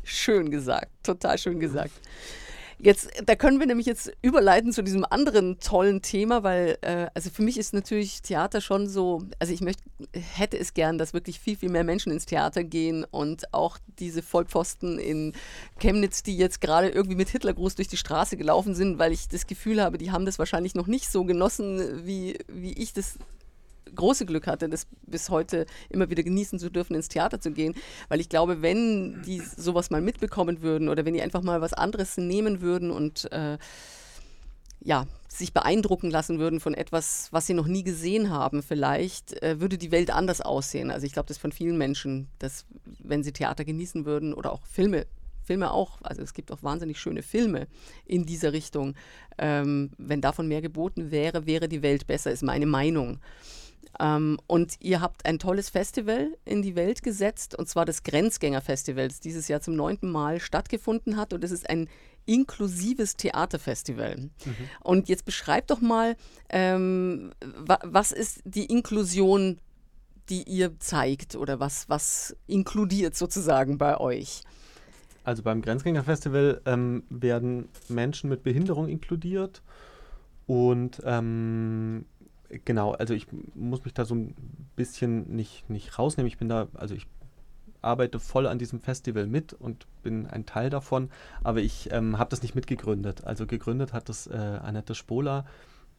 Schön gesagt, total schön gesagt. Jetzt, da können wir nämlich jetzt überleiten zu diesem anderen tollen Thema, weil, äh, also für mich ist natürlich Theater schon so, also ich möchte, hätte es gern, dass wirklich viel, viel mehr Menschen ins Theater gehen und auch diese Vollpfosten in Chemnitz, die jetzt gerade irgendwie mit Hitlergruß durch die Straße gelaufen sind, weil ich das Gefühl habe, die haben das wahrscheinlich noch nicht so genossen, wie, wie ich das große Glück hatte, das bis heute immer wieder genießen zu dürfen, ins Theater zu gehen. Weil ich glaube, wenn die sowas mal mitbekommen würden oder wenn die einfach mal was anderes nehmen würden und äh, ja, sich beeindrucken lassen würden von etwas, was sie noch nie gesehen haben, vielleicht äh, würde die Welt anders aussehen. Also ich glaube, das von vielen Menschen, dass wenn sie Theater genießen würden oder auch Filme Filme auch, also es gibt auch wahnsinnig schöne Filme in dieser Richtung. Ähm, wenn davon mehr geboten wäre, wäre die Welt besser, ist meine Meinung. Ähm, und ihr habt ein tolles Festival in die Welt gesetzt, und zwar das Grenzgängerfestival, das dieses Jahr zum neunten Mal stattgefunden hat. Und es ist ein inklusives Theaterfestival. Mhm. Und jetzt beschreibt doch mal, ähm, wa was ist die Inklusion, die ihr zeigt oder was, was inkludiert sozusagen bei euch? Also beim Grenzgängerfestival ähm, werden Menschen mit Behinderung inkludiert und ähm, genau, also ich muss mich da so ein bisschen nicht, nicht rausnehmen. Ich bin da, also ich arbeite voll an diesem Festival mit und bin ein Teil davon, aber ich ähm, habe das nicht mitgegründet. Also gegründet hat das äh, Annette Spola.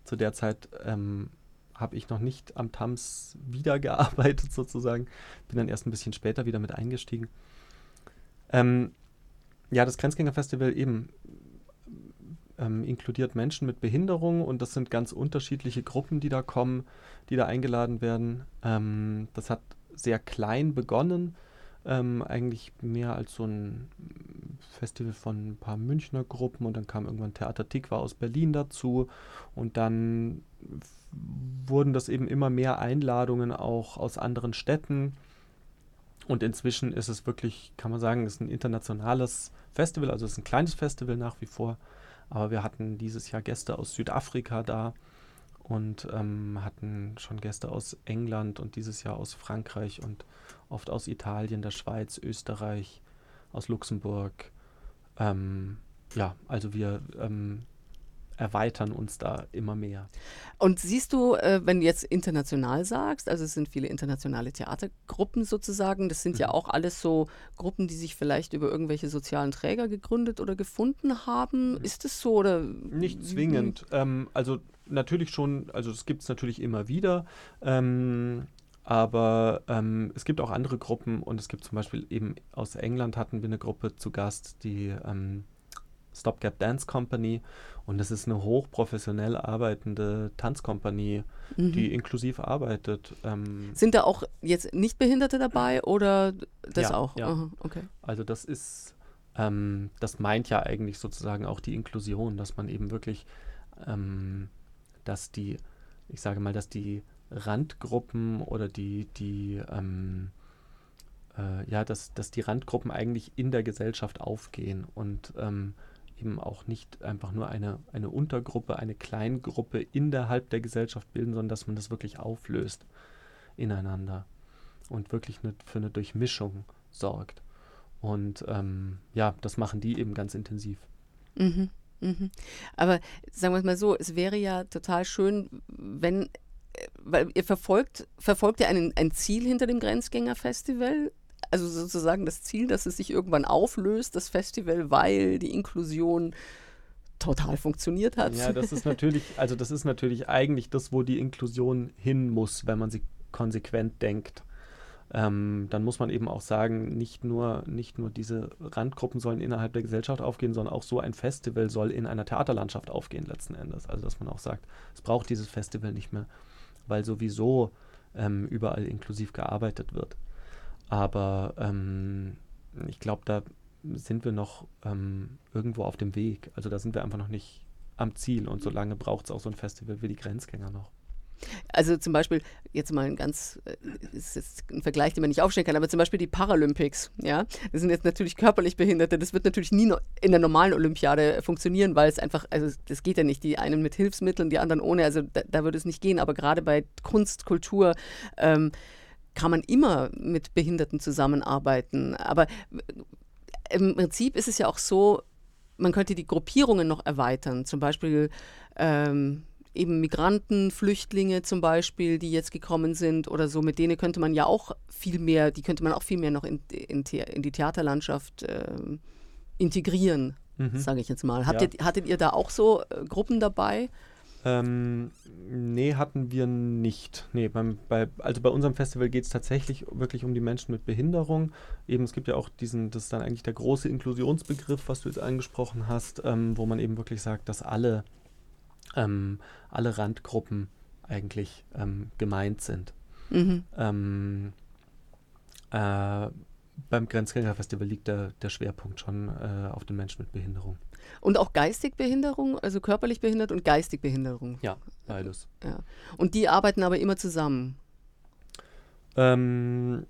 Zu der Zeit ähm, habe ich noch nicht am TAMS wiedergearbeitet sozusagen. Bin dann erst ein bisschen später wieder mit eingestiegen. Ähm, ja, das Grenzgängerfestival eben ähm, inkludiert Menschen mit Behinderung und das sind ganz unterschiedliche Gruppen, die da kommen, die da eingeladen werden. Ähm, das hat sehr klein begonnen, ähm, eigentlich mehr als so ein Festival von ein paar Münchner Gruppen und dann kam irgendwann Theater Tikva aus Berlin dazu und dann wurden das eben immer mehr Einladungen auch aus anderen Städten. Und inzwischen ist es wirklich, kann man sagen, ist ein internationales Festival, also es ist ein kleines Festival nach wie vor, aber wir hatten dieses Jahr Gäste aus Südafrika da und ähm, hatten schon Gäste aus England und dieses Jahr aus Frankreich und oft aus Italien, der Schweiz, Österreich, aus Luxemburg. Ähm, ja, also wir ähm, erweitern uns da immer mehr. Und siehst du, äh, wenn du jetzt international sagst, also es sind viele internationale Theatergruppen sozusagen, das sind mhm. ja auch alles so Gruppen, die sich vielleicht über irgendwelche sozialen Träger gegründet oder gefunden haben. Mhm. Ist es so oder? Nicht zwingend. Ähm, also natürlich schon, also es gibt es natürlich immer wieder. Ähm, aber ähm, es gibt auch andere Gruppen und es gibt zum Beispiel eben aus England hatten wir eine Gruppe zu Gast, die ähm, Stopgap Dance Company und das ist eine hochprofessionell arbeitende Tanzkompanie, mhm. die inklusiv arbeitet. Ähm Sind da auch jetzt Nichtbehinderte dabei oder das ja, auch? Ja. Aha, okay. Also das ist, ähm, das meint ja eigentlich sozusagen auch die Inklusion, dass man eben wirklich, ähm, dass die, ich sage mal, dass die Randgruppen oder die, die ähm, äh, ja, dass, dass die Randgruppen eigentlich in der Gesellschaft aufgehen und ähm, eben auch nicht einfach nur eine, eine Untergruppe, eine Kleingruppe innerhalb der Gesellschaft bilden, sondern dass man das wirklich auflöst ineinander und wirklich eine, für eine Durchmischung sorgt. Und ähm, ja, das machen die eben ganz intensiv. Mhm, mhm. Aber sagen wir es mal so, es wäre ja total schön, wenn, äh, weil ihr verfolgt, verfolgt ihr einen, ein Ziel hinter dem Grenzgängerfestival? Also sozusagen das Ziel, dass es sich irgendwann auflöst, das Festival, weil die Inklusion total funktioniert hat. Ja, das ist natürlich, also das ist natürlich eigentlich das, wo die Inklusion hin muss, wenn man sie konsequent denkt ähm, dann muss man eben auch sagen, nicht nur, nicht nur diese Randgruppen sollen innerhalb der Gesellschaft aufgehen, sondern auch so ein Festival soll in einer Theaterlandschaft aufgehen letzten Endes. Also dass man auch sagt, es braucht dieses Festival nicht mehr, weil sowieso ähm, überall inklusiv gearbeitet wird. Aber ähm, ich glaube, da sind wir noch ähm, irgendwo auf dem Weg. Also da sind wir einfach noch nicht am Ziel. Und solange braucht es auch so ein Festival wie die Grenzgänger noch. Also zum Beispiel, jetzt mal ein ganz, das äh, ist jetzt ein Vergleich, den man nicht aufstellen kann, aber zum Beispiel die Paralympics, ja, das sind jetzt natürlich körperlich Behinderte, das wird natürlich nie in der normalen Olympiade funktionieren, weil es einfach, also das geht ja nicht, die einen mit Hilfsmitteln, die anderen ohne, also da, da würde es nicht gehen, aber gerade bei Kunst, Kultur, ähm, kann man immer mit Behinderten zusammenarbeiten. Aber äh, im Prinzip ist es ja auch so, man könnte die Gruppierungen noch erweitern. Zum Beispiel ähm, eben Migranten, Flüchtlinge zum Beispiel, die jetzt gekommen sind oder so, mit denen könnte man ja auch viel mehr, die könnte man auch viel mehr noch in, in, in die Theaterlandschaft äh, integrieren, mhm. sage ich jetzt mal. Habt ja. ihr, hattet ihr da auch so äh, Gruppen dabei? Ähm, nee, hatten wir nicht. Nee, beim, bei, also bei unserem Festival geht es tatsächlich wirklich um die Menschen mit Behinderung. Eben, es gibt ja auch diesen, das ist dann eigentlich der große Inklusionsbegriff, was du jetzt angesprochen hast, ähm, wo man eben wirklich sagt, dass alle ähm, alle Randgruppen eigentlich ähm, gemeint sind. Mhm. Ähm, äh, beim Grenzgängerfestival liegt der, der Schwerpunkt schon äh, auf den Menschen mit Behinderung. Und auch geistig Behinderung, also körperlich behindert und geistig Behinderung. Ja, beides. Ja. Und die arbeiten aber immer zusammen. Ähm,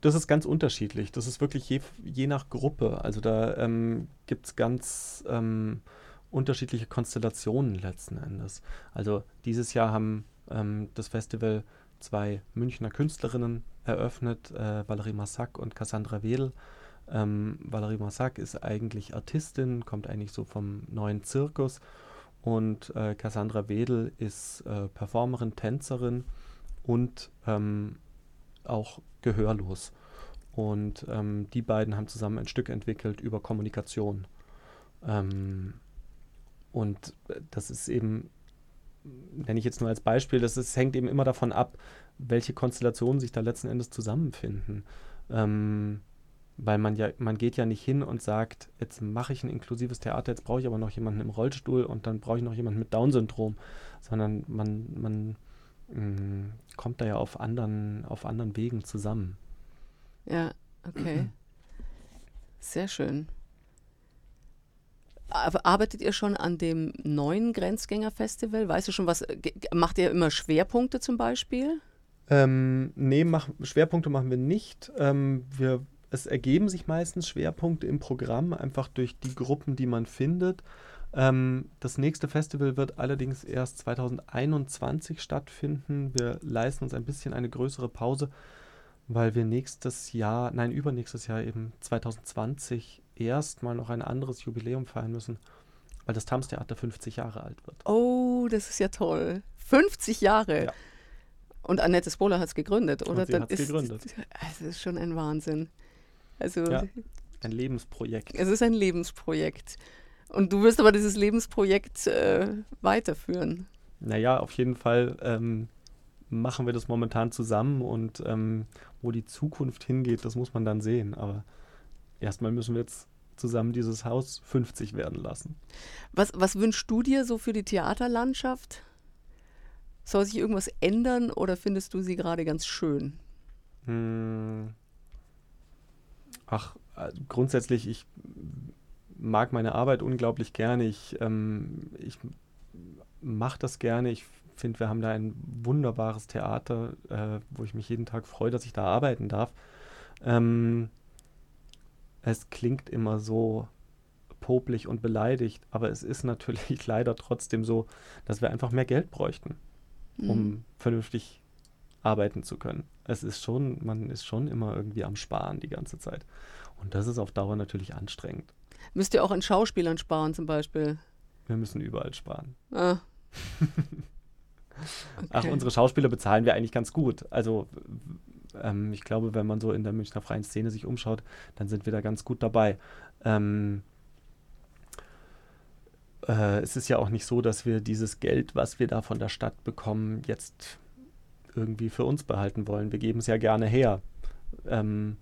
das ist ganz unterschiedlich. Das ist wirklich je, je nach Gruppe. Also da ähm, gibt es ganz ähm, unterschiedliche Konstellationen letzten Endes. Also dieses Jahr haben ähm, das Festival zwei Münchner Künstlerinnen eröffnet, äh, Valerie Massac und Cassandra Wedel. Ähm, Valerie Massac ist eigentlich Artistin, kommt eigentlich so vom neuen Zirkus und äh, Cassandra Wedel ist äh, Performerin, Tänzerin und ähm, auch gehörlos. Und ähm, die beiden haben zusammen ein Stück entwickelt über Kommunikation. Ähm, und das ist eben, nenne ich jetzt nur als Beispiel, das ist, hängt eben immer davon ab, welche Konstellationen sich da letzten Endes zusammenfinden. Ähm, weil man ja, man geht ja nicht hin und sagt, jetzt mache ich ein inklusives Theater, jetzt brauche ich aber noch jemanden im Rollstuhl und dann brauche ich noch jemanden mit Down-Syndrom, sondern man, man mh, mm, kommt da ja auf anderen, auf anderen Wegen zusammen. Ja, okay. Sehr schön. Arbeitet ihr schon an dem neuen Grenzgängerfestival? Weißt du schon, was macht ihr immer Schwerpunkte zum Beispiel? Ähm, nee, mach, Schwerpunkte machen wir nicht. Ähm, wir, es ergeben sich meistens Schwerpunkte im Programm, einfach durch die Gruppen, die man findet. Ähm, das nächste Festival wird allerdings erst 2021 stattfinden. Wir leisten uns ein bisschen eine größere Pause, weil wir nächstes Jahr, nein, übernächstes Jahr eben 2020 erstmal noch ein anderes Jubiläum feiern müssen, weil das Tams-Theater 50 Jahre alt wird. Oh, das ist ja toll. 50 Jahre. Ja. Und Annette Spohler hat es gegründet, oder? Und sie hat es gegründet. Das ist schon ein Wahnsinn. Also, ja, ein Lebensprojekt. Es ist ein Lebensprojekt. Und du wirst aber dieses Lebensprojekt äh, weiterführen. Naja, auf jeden Fall ähm, machen wir das momentan zusammen und ähm, wo die Zukunft hingeht, das muss man dann sehen. Aber erstmal müssen wir jetzt zusammen dieses Haus 50 werden lassen. Was, was wünschst du dir so für die Theaterlandschaft? Soll sich irgendwas ändern oder findest du sie gerade ganz schön? Hm. Ach, äh, grundsätzlich, ich mag meine Arbeit unglaublich gerne. Ich, ähm, ich mache das gerne. Ich finde, wir haben da ein wunderbares Theater, äh, wo ich mich jeden Tag freue, dass ich da arbeiten darf. Ähm, es klingt immer so popelig und beleidigt, aber es ist natürlich leider trotzdem so, dass wir einfach mehr Geld bräuchten, um mhm. vernünftig arbeiten zu können. Es ist schon, man ist schon immer irgendwie am Sparen die ganze Zeit. Und das ist auf Dauer natürlich anstrengend. Müsst ihr auch an Schauspielern sparen zum Beispiel? Wir müssen überall sparen. Ah. okay. Ach, unsere Schauspieler bezahlen wir eigentlich ganz gut. Also ähm, ich glaube, wenn man so in der Münchner freien Szene sich umschaut, dann sind wir da ganz gut dabei. Ähm, äh, es ist ja auch nicht so, dass wir dieses Geld, was wir da von der Stadt bekommen, jetzt irgendwie für uns behalten wollen. Wir geben es ja gerne her. Ähm,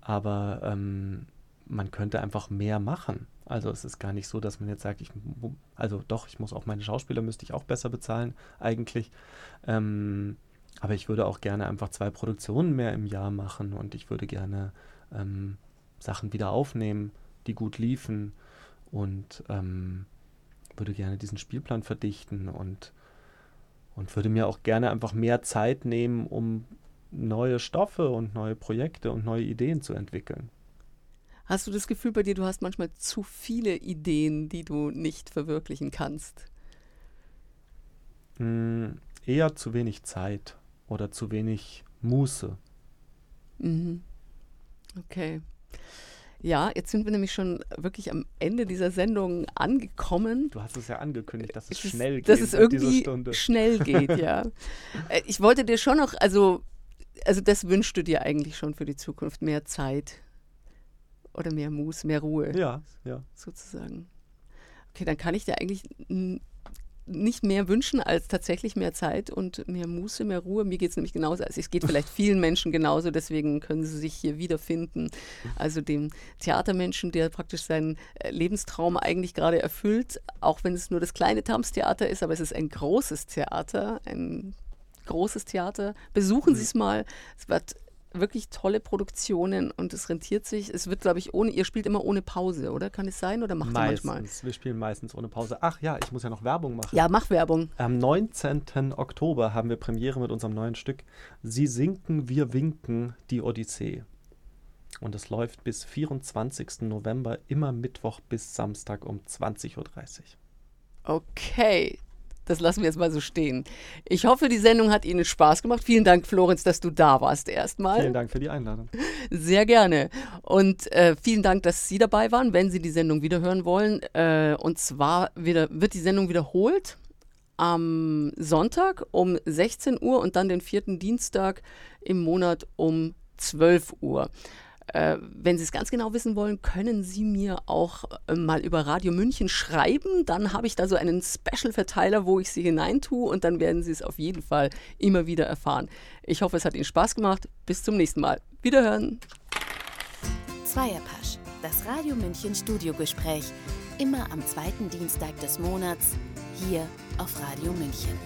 aber ähm, man könnte einfach mehr machen. Also es ist gar nicht so, dass man jetzt sagt, ich, also doch, ich muss auch meine Schauspieler müsste ich auch besser bezahlen eigentlich. Ähm, aber ich würde auch gerne einfach zwei Produktionen mehr im Jahr machen und ich würde gerne ähm, Sachen wieder aufnehmen, die gut liefen und ähm, würde gerne diesen Spielplan verdichten und, und würde mir auch gerne einfach mehr Zeit nehmen, um neue Stoffe und neue Projekte und neue Ideen zu entwickeln. Hast du das Gefühl bei dir, du hast manchmal zu viele Ideen, die du nicht verwirklichen kannst? Mm, eher zu wenig Zeit oder zu wenig Muße. Mhm. Okay. Ja, jetzt sind wir nämlich schon wirklich am Ende dieser Sendung angekommen. Du hast es ja angekündigt, dass es, es schnell geht. Dass es irgendwie schnell geht, ja. Äh, ich wollte dir schon noch, also, also das wünschst du dir eigentlich schon für die Zukunft, mehr Zeit oder mehr Muße, mehr Ruhe. Ja, ja. Sozusagen. Okay, dann kann ich dir eigentlich nicht mehr wünschen als tatsächlich mehr Zeit und mehr Muße, mehr Ruhe. Mir geht es nämlich genauso. Also es geht vielleicht vielen Menschen genauso, deswegen können sie sich hier wiederfinden. Also dem Theatermenschen, der praktisch seinen äh, Lebenstraum eigentlich gerade erfüllt, auch wenn es nur das kleine Tams-Theater ist, aber es ist ein großes Theater, ein großes Theater. Besuchen mhm. Sie es mal. Es wird wirklich tolle Produktionen und es rentiert sich. Es wird, glaube ich, ohne, ihr spielt immer ohne Pause, oder? Kann es sein? Oder macht meistens, ihr manchmal? Wir spielen meistens ohne Pause. Ach ja, ich muss ja noch Werbung machen. Ja, mach Werbung. Am 19. Oktober haben wir Premiere mit unserem neuen Stück Sie sinken, wir winken, die Odyssee. Und es läuft bis 24. November, immer Mittwoch bis Samstag um 20.30 Uhr. Okay, das lassen wir jetzt mal so stehen. Ich hoffe, die Sendung hat Ihnen Spaß gemacht. Vielen Dank, Florenz, dass du da warst erstmal. Vielen Dank für die Einladung. Sehr gerne. Und äh, vielen Dank, dass Sie dabei waren, wenn Sie die Sendung wiederhören wollen. Äh, und zwar wieder, wird die Sendung wiederholt am Sonntag um 16 Uhr und dann den vierten Dienstag im Monat um 12 Uhr. Äh, wenn Sie es ganz genau wissen wollen, können Sie mir auch äh, mal über Radio München schreiben. Dann habe ich da so einen Special-Verteiler, wo ich Sie hineintue und dann werden Sie es auf jeden Fall immer wieder erfahren. Ich hoffe, es hat Ihnen Spaß gemacht. Bis zum nächsten Mal. Wiederhören. Zweierpasch, das Radio München Studiogespräch. Immer am zweiten Dienstag des Monats hier auf Radio München.